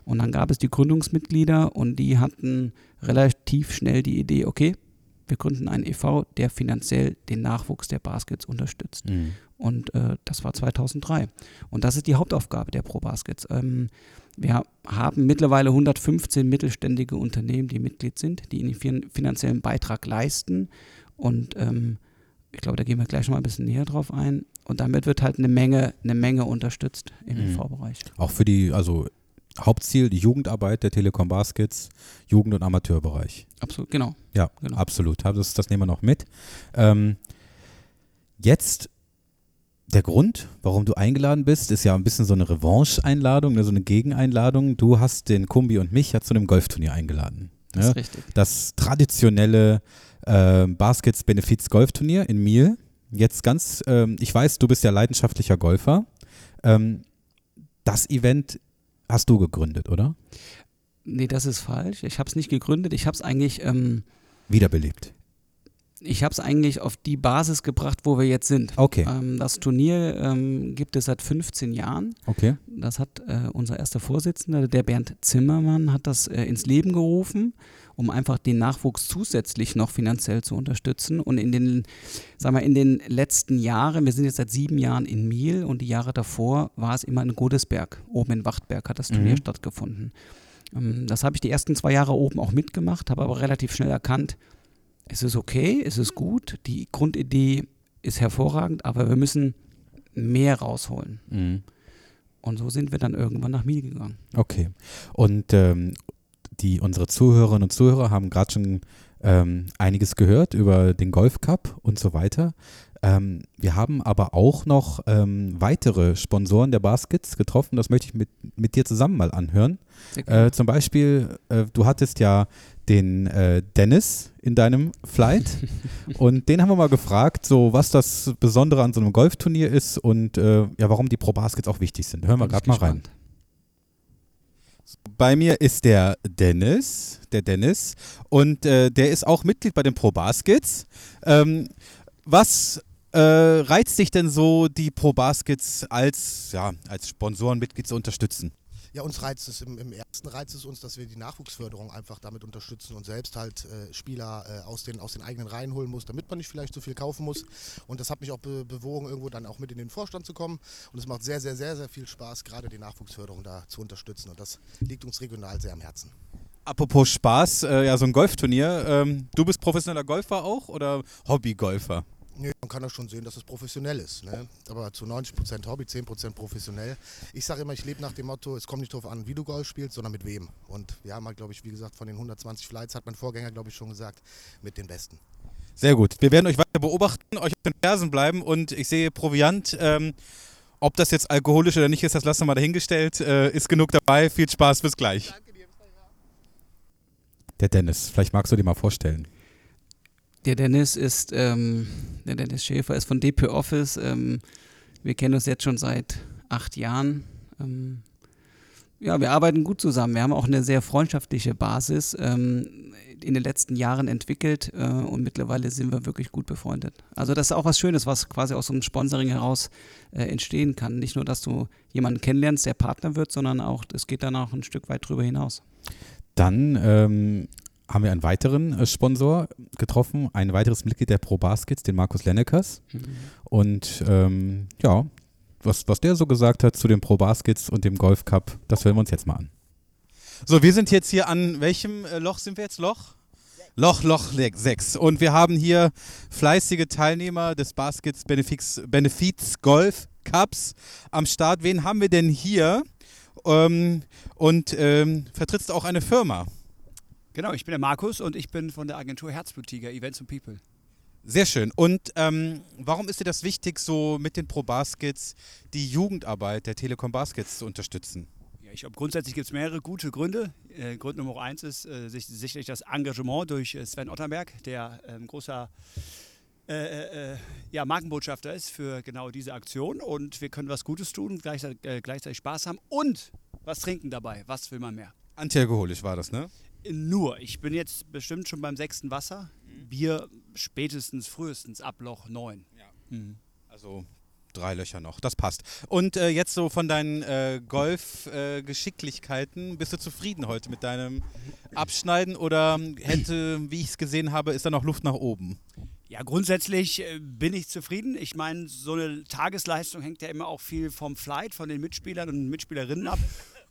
Und dann gab es die Gründungsmitglieder und die hatten relativ schnell die Idee, okay, wir gründen einen e.V., der finanziell den Nachwuchs der Baskets unterstützt. Mhm. Und äh, das war 2003. Und das ist die Hauptaufgabe der Pro Baskets. Ähm, wir haben mittlerweile 115 mittelständige Unternehmen, die Mitglied sind, die einen fin finanziellen Beitrag leisten. Und ähm, ich glaube, da gehen wir gleich noch mal ein bisschen näher drauf ein. Und damit wird halt eine Menge, eine Menge unterstützt im Mhm. EV-Bereich. Auch für die, also Hauptziel, die Jugendarbeit der Telekom Baskets, Jugend- und Amateurbereich. Absolut, genau. Ja, Genau. absolut. Das, das nehmen wir noch mit. Ähm, jetzt der Grund, warum du eingeladen bist, ist ja ein bisschen so eine Revanche-Einladung, ne, so eine Gegeneinladung. Du hast den Kumbi und mich ja zu einem Golfturnier eingeladen. Das Ne? ist richtig. Das traditionelle äh, Baskets Benefiz Golfturnier in Miel. Jetzt ganz, ähm, ich weiß, du bist ja leidenschaftlicher Golfer. Ähm, das Event hast du gegründet, oder? Nee, das ist falsch. Ich habe es nicht gegründet. Ich habe es eigentlich, ähm, Wiederbelebt. Ich habe es eigentlich auf die Basis gebracht, wo wir jetzt sind. Okay, Ähm, das Turnier ähm, gibt es seit 15 Jahren. okay. Das hat äh, unser erster Vorsitzender, der Bernd Zimmermann, hat das äh, ins Leben gerufen, um einfach den Nachwuchs zusätzlich noch finanziell zu unterstützen. Und in den, sagen wir, in den letzten Jahren, wir sind jetzt seit sieben Jahren in Miel und die Jahre davor war es immer in Godesberg. Oben in Wachtberg hat das Turnier Mhm. stattgefunden. Ähm, das habe ich die ersten zwei Jahre oben auch mitgemacht, habe aber relativ schnell erkannt, es ist okay, es ist gut, die Grundidee ist hervorragend, aber wir müssen mehr rausholen. Mhm. Und so sind wir dann irgendwann nach Miel gegangen. Okay. Und ähm, die, unsere Zuhörerinnen und Zuhörer haben gerade schon ähm, einiges gehört über den Golf Cup und so weiter. Ähm, wir haben aber auch noch ähm, weitere Sponsoren der Baskets getroffen. Das möchte ich mit, mit dir zusammen mal anhören. Gerne. Äh, zum Beispiel, äh, du hattest ja den äh, Dennis in deinem Flight <laughs> und den haben wir mal gefragt, so was das Besondere an so einem Golfturnier ist und äh, ja, warum die Pro Baskets auch wichtig sind. Hören wir gerade mal rein. Bei mir ist der Dennis, der Dennis, und äh, der ist auch Mitglied bei den Pro Baskets. Ähm, was äh, reizt dich denn so, die Pro Baskets als, ja, als Sponsorenmitglied zu unterstützen? Ja, uns reizt es im, im ersten reizt es uns, dass wir die Nachwuchsförderung einfach damit unterstützen und selbst halt äh, Spieler äh, aus, den, aus den eigenen Reihen holen muss, damit man nicht vielleicht so viel kaufen muss. Und das hat mich auch be bewogen, irgendwo dann auch mit in den Vorstand zu kommen. Und es macht sehr, sehr, sehr, sehr viel Spaß, gerade die Nachwuchsförderung da zu unterstützen. Und das liegt uns regional sehr am Herzen. Apropos Spaß, äh, ja, so ein Golfturnier. Ähm, du bist professioneller Golfer auch oder Hobbygolfer? Nee, man kann ja schon sehen, dass es professionell ist. Ne? Aber zu 90% Hobby, 10% professionell. Ich sage immer, ich lebe nach dem Motto, es kommt nicht darauf an, wie du Golf spielst, sondern mit wem. Und wir haben halt, glaube ich, wie gesagt, von den 120 Flights, hat mein Vorgänger, glaube ich, schon gesagt, mit den Besten. Sehr gut. Wir werden euch weiter beobachten, euch auf den Fersen bleiben und ich sehe Proviant. Ähm, ob das jetzt alkoholisch oder nicht ist, das lassen wir mal dahingestellt. Äh, ist genug dabei. Viel Spaß, bis gleich. Der Dennis, vielleicht magst du dir mal vorstellen. Der Dennis ist, ähm, der Dennis Schäfer ist von DP Office. Ähm, wir kennen uns jetzt schon seit acht Jahren. Ähm, ja, wir arbeiten gut zusammen. Wir haben auch eine sehr freundschaftliche Basis ähm, in den letzten Jahren entwickelt äh, und mittlerweile sind wir wirklich gut befreundet. Also das ist auch was Schönes, was quasi aus so einem Sponsoring heraus äh, entstehen kann. Nicht nur, dass du jemanden kennenlernst, der Partner wird, sondern auch, es geht dann auch ein Stück weit drüber hinaus. Dann ähm, haben wir einen weiteren äh, Sponsor getroffen, ein weiteres Mitglied der Pro Baskets, den Markus Lennekers. Und ähm, ja, was, was der so gesagt hat zu den Pro Baskets und dem Golf Cup, das hören wir uns jetzt mal an. So, wir sind jetzt hier an welchem äh, Loch sind wir jetzt? Loch? Loch, Loch 6. Und wir haben hier fleißige Teilnehmer des Baskets Benefits, Benefits Golf Cups am Start. Wen haben wir denn hier? Ähm, und ähm, vertrittst du auch eine Firma? Genau, ich bin der Markus und ich bin von der Agentur Herzbluttiger Events und People. Sehr schön. Und ähm, warum ist dir das wichtig, so mit den Pro Baskets die Jugendarbeit der Telekom Baskets zu unterstützen? Ja, ich glaube, grundsätzlich gibt es mehrere gute Gründe. Äh, Grund Nummer eins ist äh, sich, sicherlich das Engagement durch äh, Sven Otterberg, der ähm, großer äh, äh, ja, Markenbotschafter ist für genau diese Aktion. Und wir können was Gutes tun, gleichzeitig, äh, gleichzeitig Spaß haben und was trinken dabei. Was will man mehr? Antialkoholisch war das, ne? Nur, ich bin jetzt bestimmt schon beim sechsten Wasser. Bier spätestens, frühestens ab Loch 9. Mhm. Also drei Löcher noch, das passt. Und äh, jetzt so von deinen äh, Golf-Geschicklichkeiten, bist du zufrieden heute mit deinem Abschneiden oder hätte, wie ich es gesehen habe, ist da noch Luft nach oben? Ja, grundsätzlich äh, bin ich zufrieden. Ich meine, so eine Tagesleistung hängt ja immer auch viel vom Flight, von den Mitspielern und Mitspielerinnen ab.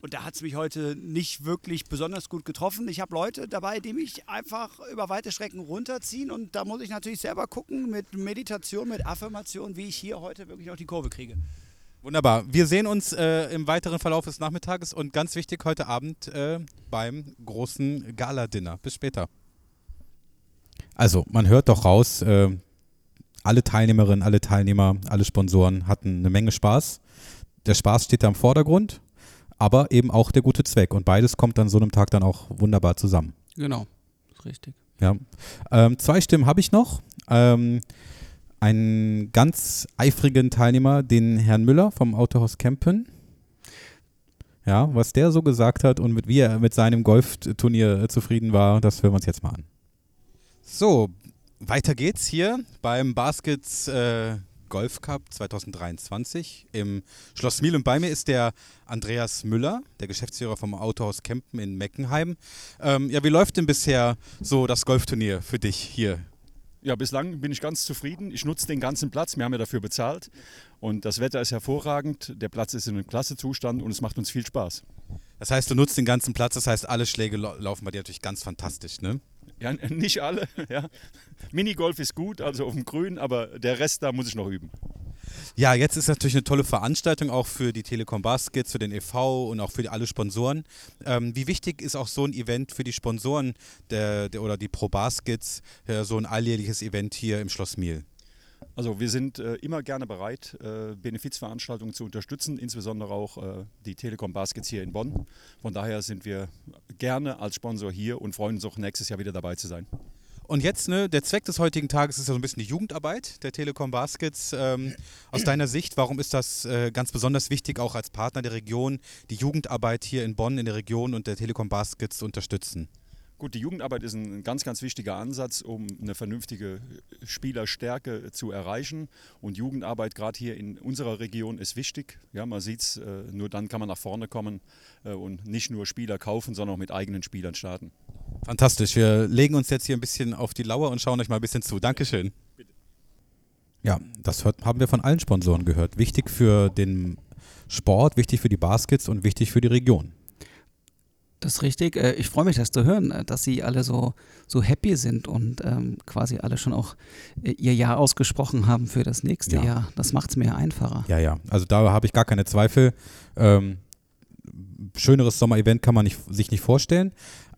Und da hat es mich heute nicht wirklich besonders gut getroffen. Ich habe Leute dabei, die mich einfach über weite Strecken runterziehen. Und da muss ich natürlich selber gucken mit Meditation, mit Affirmation, wie ich hier heute wirklich noch die Kurve kriege. Wunderbar. Wir sehen uns äh, im weiteren Verlauf des Nachmittages und ganz wichtig heute Abend äh, beim großen Gala-Dinner. Bis später. Also, man hört doch raus, äh, alle Teilnehmerinnen, alle Teilnehmer, alle Sponsoren hatten eine Menge Spaß. Der Spaß steht da im Vordergrund, aber eben auch der gute Zweck. Und beides kommt an so einem Tag dann auch wunderbar zusammen. Genau, ist richtig. Ja. Ähm, zwei Stimmen habe ich noch. Ähm, einen ganz eifrigen Teilnehmer, den Herrn Müller vom Autohaus Kempen. Ja, was der so gesagt hat und mit, wie er mit seinem Golfturnier äh, zufrieden war, das hören wir uns jetzt mal an. So, weiter geht's hier beim Baskets äh, Golf Cup 2023 im Schloss Miel. Und bei mir ist der Andreas Müller, der Geschäftsführer vom Autohaus Kempen in Meckenheim. Ähm, ja, wie läuft denn bisher so das Golfturnier für dich hier? Ja, bislang bin ich ganz zufrieden. Ich nutze den ganzen Platz. Wir haben ja dafür bezahlt. Und das Wetter ist hervorragend. Der Platz ist in einem klasse Zustand und es macht uns viel Spaß. Das heißt, du nutzt den ganzen Platz, das heißt, alle Schläge lau- laufen bei dir natürlich ganz fantastisch, ne? Ja, nicht alle. <laughs> Ja. Minigolf ist gut, also auf dem Grün, aber der Rest, da muss ich noch üben. Ja, jetzt ist natürlich eine tolle Veranstaltung auch für die Telekom Baskets, für den e.V. und auch für alle Sponsoren. Ähm, wie wichtig ist auch so ein Event für die Sponsoren der, der, oder die Pro Baskets, äh, so ein alljährliches Event hier im Schloss Miel? Also wir sind äh, immer gerne bereit, äh, Benefizveranstaltungen zu unterstützen, insbesondere auch äh, die Telekom Baskets hier in Bonn. Von daher sind wir gerne als Sponsor hier und freuen uns auch nächstes Jahr wieder dabei zu sein. Und jetzt, ne, der Zweck des heutigen Tages ist ja so ein bisschen die Jugendarbeit der Telekom Baskets. Ähm, aus deiner Sicht, warum ist das äh, ganz besonders wichtig, auch als Partner der Region, die Jugendarbeit hier in Bonn in der Region und der Telekom Baskets zu unterstützen? Gut, die Jugendarbeit ist ein ganz, ganz wichtiger Ansatz, um eine vernünftige Spielerstärke zu erreichen. Und Jugendarbeit gerade hier in unserer Region ist wichtig. Ja, man sieht es, äh, nur dann kann man nach vorne kommen äh, und nicht nur Spieler kaufen, sondern auch mit eigenen Spielern starten. Fantastisch. Wir legen uns jetzt hier ein bisschen auf die Lauer und schauen euch mal ein bisschen zu. Dankeschön. Ja, das hört, haben wir von allen Sponsoren gehört. Wichtig für den Sport, wichtig für die Baskets und wichtig für die Region. Das ist richtig. Äh, Ich freue mich, das zu hören, äh, dass Sie alle so, so happy sind und ähm, quasi alle schon auch äh, Ihr Ja ausgesprochen haben für das nächste Ja. Jahr. Das macht es mir einfacher. Ja, ja. Also da habe ich gar keine Zweifel. Ähm, schöneres Sommerevent kann man nicht, sich nicht vorstellen.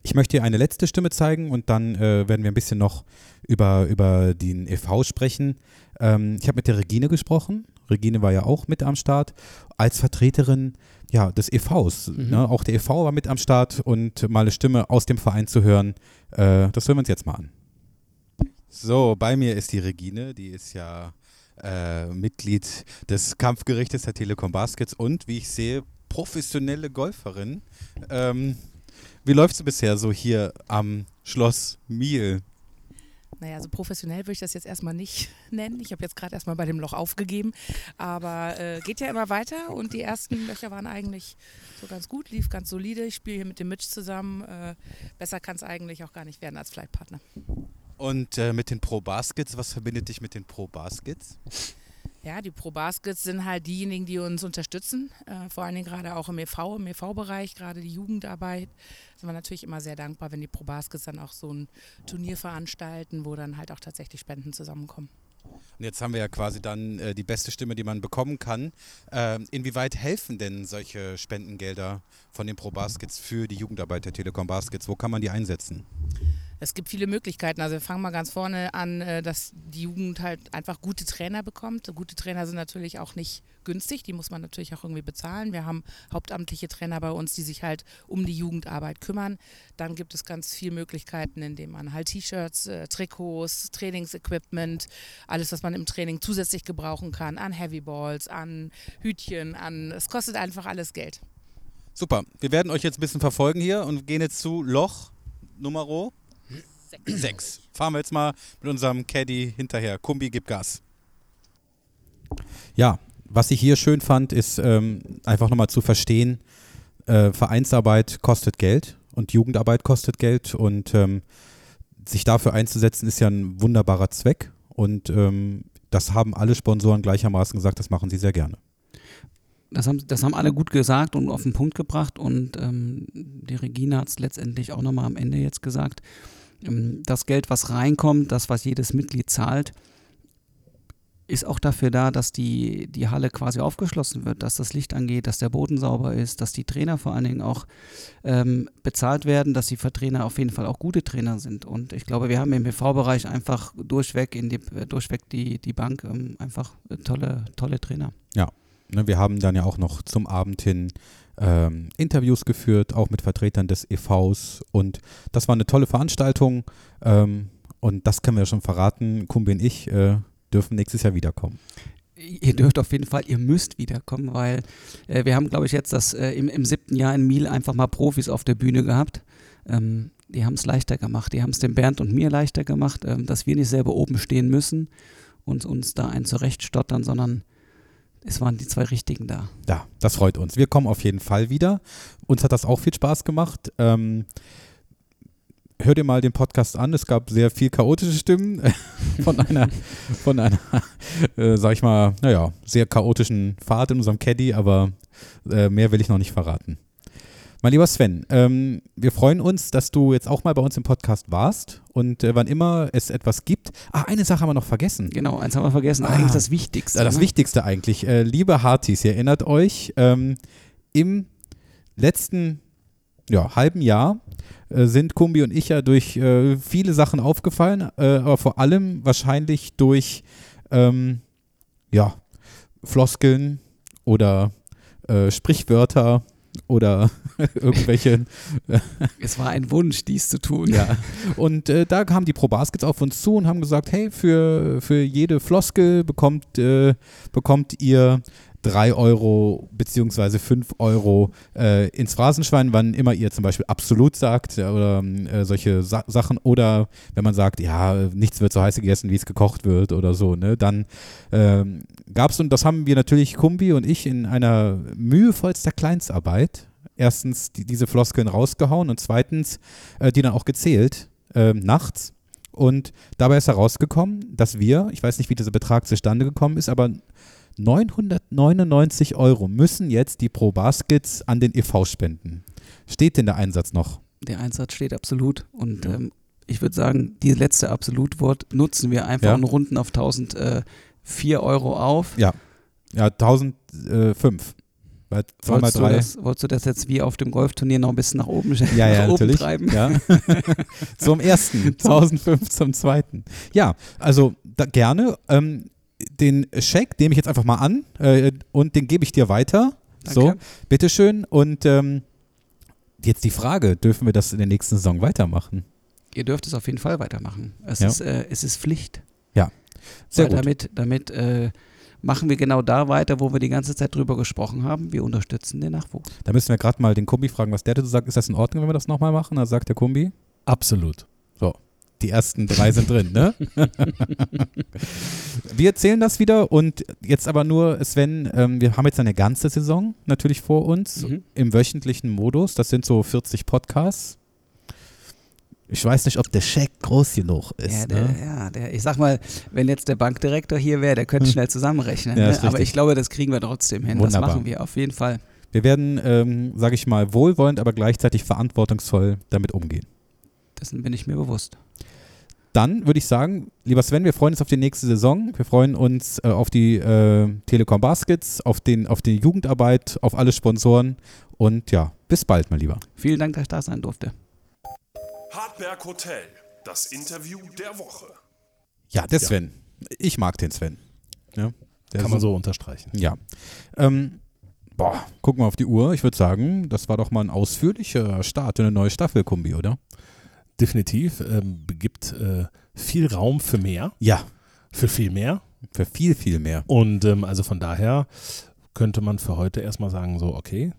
Ich möchte dir eine letzte Stimme zeigen und dann äh, werden wir ein bisschen noch über, über den e.V. sprechen. Ähm, ich habe mit der Regine gesprochen. Regine war ja auch mit am Start als Vertreterin ja, des e.V.s. Mhm. Ne? Auch der e.V. war mit am Start und mal eine Stimme aus dem Verein zu hören, äh, das hören wir uns jetzt mal an. So, bei mir ist die Regine, die ist ja äh, Mitglied des Kampfgerichtes der Telekom Baskets und, wie ich sehe, professionelle Golferin. Ähm, wie läuft es bisher so hier am Schloss Miel? Naja, so professionell würde ich das jetzt erstmal nicht <laughs> nennen. Ich habe jetzt gerade erstmal bei dem Loch aufgegeben. Aber äh, geht ja immer weiter und die ersten Löcher waren eigentlich so ganz gut, lief ganz solide. Ich spiele hier mit dem Mitch zusammen. Äh, besser kann es eigentlich auch gar nicht werden als Flightpartner. Und äh, mit den Pro Baskets, was verbindet dich mit den Pro Baskets? Ja, die Pro Baskets sind halt diejenigen, die uns unterstützen, äh, vor allen Dingen gerade auch im EV, im EV-Bereich, gerade die Jugendarbeit. Sind wir natürlich immer sehr dankbar, wenn die Pro Baskets dann auch so ein Turnier veranstalten, wo dann halt auch tatsächlich Spenden zusammenkommen. Und jetzt haben wir ja quasi dann äh, die beste Stimme, die man bekommen kann. Ähm, inwieweit helfen denn solche Spendengelder von den Pro Baskets für die Jugendarbeit der Telekom Baskets? Wo kann man die einsetzen? Es gibt viele Möglichkeiten. Also wir fangen mal ganz vorne an, äh, dass die Jugend halt einfach gute Trainer bekommt. Gute Trainer sind natürlich auch nicht günstig, die muss man natürlich auch irgendwie bezahlen. Wir haben hauptamtliche Trainer bei uns, die sich halt um die Jugendarbeit kümmern. Dann gibt es ganz viele Möglichkeiten, indem man halt T-Shirts, äh, Trikots, Trainingsequipment, alles, was man im Training zusätzlich gebrauchen kann, an Heavyballs, an Hütchen, an es kostet einfach alles Geld. Super, wir werden euch jetzt ein bisschen verfolgen hier und gehen jetzt zu Loch Nummer 6. Fahren wir jetzt mal mit unserem Caddy hinterher. Kumbi, gib Gas. Ja, was ich hier schön fand, ist ähm, einfach nochmal zu verstehen, äh, Vereinsarbeit kostet Geld und Jugendarbeit kostet Geld und ähm, sich dafür einzusetzen ist ja ein wunderbarer Zweck und ähm, das haben alle Sponsoren gleichermaßen gesagt, das machen sie sehr gerne. Das haben, das haben alle gut gesagt und auf den Punkt gebracht und ähm, die Regina hat es letztendlich auch nochmal am Ende jetzt gesagt. Ähm, das Geld, was reinkommt, das, was jedes Mitglied zahlt, ist auch dafür da, dass die, die Halle quasi aufgeschlossen wird, dass das Licht angeht, dass der Boden sauber ist, dass die Trainer vor allen Dingen auch ähm, bezahlt werden, dass die Trainer auf jeden Fall auch gute Trainer sind. Und ich glaube, wir haben im BV-Bereich einfach durchweg in die, durchweg die, die Bank ähm, einfach tolle, tolle Trainer. Ja, ne, wir haben dann ja auch noch zum Abend hin ähm, Interviews geführt, auch mit Vertretern des EVs und das war eine tolle Veranstaltung ähm, und das können wir schon verraten, Kumbi und ich äh, dürfen nächstes Jahr wiederkommen. Ihr dürft auf jeden Fall, ihr müsst wiederkommen, weil äh, wir haben, glaube ich, jetzt das äh, im, im siebten Jahr in Miel einfach mal Profis auf der Bühne gehabt. Ähm, die haben es leichter gemacht. Die haben es dem Bernd und mir leichter gemacht, ähm, dass wir nicht selber oben stehen müssen und uns da ein zurechtstottern, sondern es waren die zwei Richtigen da. Ja, das freut uns. Wir kommen auf jeden Fall wieder. Uns hat das auch viel Spaß gemacht. Ähm, hör dir mal den Podcast an. Es gab sehr viel chaotische Stimmen <laughs> von einer, von einer, äh, sag ich mal, naja, sehr chaotischen Fahrt in unserem Caddy, aber äh, mehr will ich noch nicht verraten. Mein lieber Sven, ähm, wir freuen uns, dass du jetzt auch mal bei uns im Podcast warst und äh, wann immer es etwas gibt. Ah, eine Sache haben wir noch vergessen. Genau, eins haben wir vergessen. Ah, Eigentlich das Wichtigste. Das ne? Wichtigste eigentlich. Äh, liebe Hartis, ihr erinnert euch, ähm, im letzten ja, halben Jahr äh, sind Kumbi und ich ja durch äh, viele Sachen aufgefallen, äh, aber vor allem wahrscheinlich durch ähm, ja, Floskeln oder äh, Sprichwörter oder <laughs> irgendwelche. es war ein Wunsch, dies zu tun. Ja. Und äh, da kamen die Pro Baskets auf uns zu und haben gesagt, hey, für, für jede Floskel bekommt, äh, bekommt ihr 3 Euro beziehungsweise 5 Euro äh, ins Phrasenschwein, wann immer ihr zum Beispiel absolut sagt ja, oder äh, solche Sa Sachen oder wenn man sagt, ja, nichts wird so heiß gegessen, wie es gekocht wird oder so, ne, dann ähm, gab es und das haben wir natürlich Kumbi und ich in einer mühevollster Kleinstarbeit erstens die, diese Floskeln rausgehauen und zweitens äh, die dann auch gezählt äh, nachts und dabei ist herausgekommen, dass wir, ich weiß nicht, wie dieser Betrag zustande gekommen ist, aber 999 Euro müssen jetzt die Pro Baskets an den e.V. spenden. Steht denn der Einsatz noch? Der Einsatz steht absolut und ja. ähm, ich würde sagen, die letzte Absolutwort nutzen wir einfach Ja. und runden auf 1004 Euro auf. Ja, ja 1005. Bei zweimal Wolltest du, drei. das, wolltest du das jetzt wie auf dem Golfturnier noch ein bisschen nach oben, Ja, ja, <laughs> nach oben natürlich. treiben? Ja. <laughs> zum ersten, 1005 zum zweiten. Ja, also da, gerne. Ähm, den Scheck nehme ich jetzt einfach mal an äh, und den gebe ich dir weiter. So, Danke. bitteschön. Und ähm, jetzt die Frage, dürfen wir das in der nächsten Saison weitermachen? Ihr dürft es auf jeden Fall weitermachen. Es, Ja. ist, äh, es ist Pflicht. Ja, sehr Weil gut. Damit, damit äh, machen wir genau da weiter, wo wir die ganze Zeit drüber gesprochen haben. Wir unterstützen den Nachwuchs. Da müssen wir gerade mal den Kumbi fragen, was der dazu sagt. Ist das in Ordnung, wenn wir das nochmal machen? Da sagt der Kumbi. Absolut. So, die ersten drei sind drin, ne? <laughs> wir erzählen das wieder und jetzt aber nur, Sven, ähm, wir haben jetzt eine ganze Saison natürlich vor uns Mhm. im wöchentlichen Modus. Das sind so 40 Podcasts. Ich weiß nicht, ob der Scheck groß genug ist. Ja, der, ne? ja der, ich sag mal, wenn jetzt der Bankdirektor hier wäre, der könnte schnell zusammenrechnen. Ja, ne? Aber ich glaube, das kriegen wir trotzdem hin. Wunderbar. Das machen wir auf jeden Fall. Wir werden, ähm, sage ich mal, wohlwollend, aber gleichzeitig verantwortungsvoll damit umgehen. Dessen bin ich mir bewusst. Dann würde ich sagen, lieber Sven, wir freuen uns auf die nächste Saison. Wir freuen uns äh, auf die äh, Telekom Baskets, auf, den, auf die Jugendarbeit, auf alle Sponsoren und ja, bis bald, mein Lieber. Vielen Dank, dass ich da sein durfte. Hartberg Hotel, das Interview der Woche. Ja, der Sven. Ich mag den Sven. Ja, der Kann man so unterstreichen. Ja. Ähm, boah, gucken wir auf die Uhr. Ich würde sagen, das war doch mal ein ausführlicher Start in eine neue Staffel, Kumbi, oder? Definitiv. Ähm, gibt äh, viel Raum für mehr. Ja. Für viel mehr. Für viel, viel mehr. Und ähm, also von daher könnte man für heute erstmal sagen, so, okay,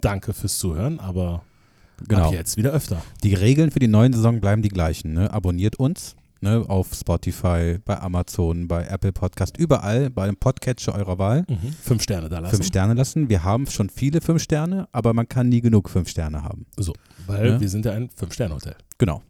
danke fürs Zuhören, aber Genau. ab jetzt wieder öfter. Die Regeln für die neue Saison bleiben die gleichen. Ne? Abonniert uns ne? auf Spotify, bei Amazon, bei Apple Podcast, überall, bei dem Podcatcher eurer Wahl. Mhm. Fünf Sterne da lassen. Fünf Sterne lassen. Wir haben schon viele fünf Sterne, aber man kann nie genug fünf Sterne haben. So, weil Ne? wir sind ja ein Fünf-Sterne-Hotel. Genau.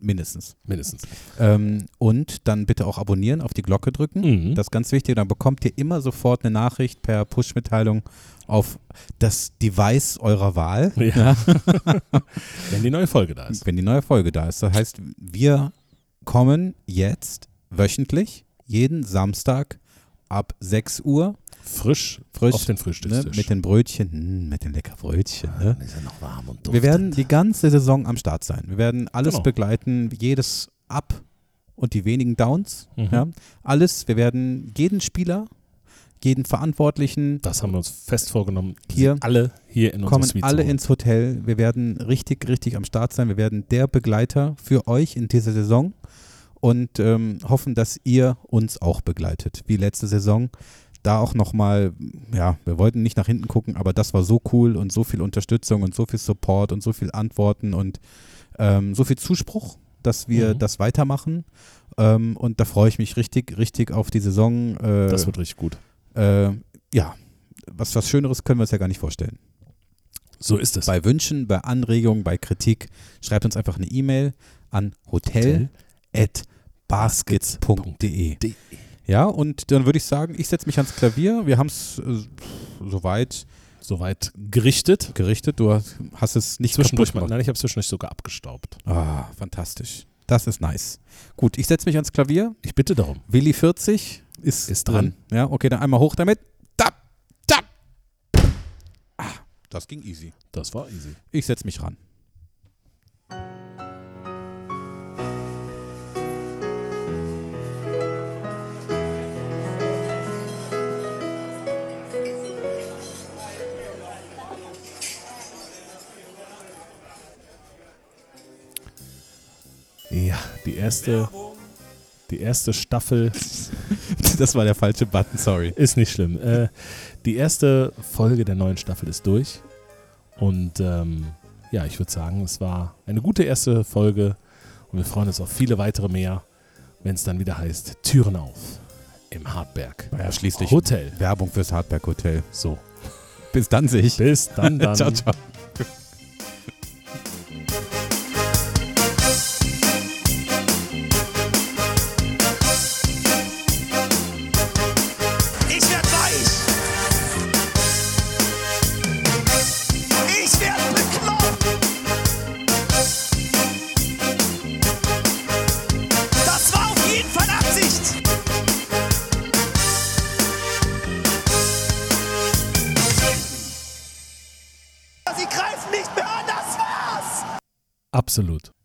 Mindestens. Mindestens. Ähm, und dann bitte auch abonnieren, auf die Glocke drücken. Mhm. Das ist ganz wichtig. Dann bekommt ihr immer sofort eine Nachricht per Push-Mitteilung auf das Device eurer Wahl. Ja. <laughs> Wenn die neue Folge da ist. Wenn die neue Folge da ist. Das heißt, wir kommen jetzt wöchentlich, jeden Samstag ab 6 Uhr. Frisch, frisch auf den ne, Frühstückstisch. mit den Brötchen, hm, mit den lecker Brötchen. Ne? Ist ja noch warm und Wir werden die ganze Saison am Start sein. Wir werden alles Genau. begleiten, jedes Up und die wenigen Downs. Mhm. Ja, alles. Wir werden jeden Spieler, jeden Verantwortlichen. Das haben wir uns fest vorgenommen. Hier alle hier in kommen Suite alle ins Hotel. Wir werden richtig, richtig am Start sein. Wir werden der Begleiter für euch in dieser Saison und ähm, hoffen, dass ihr uns auch begleitet, wie letzte Saison. Da auch nochmal, ja, wir wollten nicht nach hinten gucken, aber das war so cool und so viel Unterstützung und so viel Support und so viel Antworten und ähm, so viel Zuspruch, dass wir Mhm. das weitermachen. Ähm, und da freue ich mich richtig, richtig auf die Saison. Äh, Das wird richtig gut. Äh, ja, was, was Schöneres können wir uns ja gar nicht vorstellen. So ist es. Bei Wünschen, bei Anregungen, bei Kritik, schreibt uns einfach eine E-Mail an hotel.baskets.de. Ja, und dann würde ich sagen, ich setze mich ans Klavier. Wir haben es äh, soweit soweit gerichtet. Gerichtet. Du hast, hast es nicht Zwischendurch mal, gemacht. nein, ich habe es zwischendurch sogar abgestaubt. Ah, fantastisch. Das ist nice. Gut, ich setze mich ans Klavier. Ich bitte darum. Willi 40 ist, Ist drin. drin. Ja, okay, dann einmal hoch damit. Da, da. Ah, das ging easy. Das war easy. Ich setze mich ran. Ja, die erste, die erste Staffel. <laughs> Das war der falsche Button, sorry. Ist nicht schlimm. Äh, die erste Folge der neuen Staffel ist durch. Und ähm, ja, ich würde sagen, es war eine gute erste Folge. Und wir freuen uns auf viele weitere mehr, wenn es dann wieder heißt Türen auf im Hartberg. Ja, schließlich Hotel. Werbung fürs Hardberg Hotel. So. Bis dann sich. Bis dann dann. <laughs> ciao, ciao. Absolut.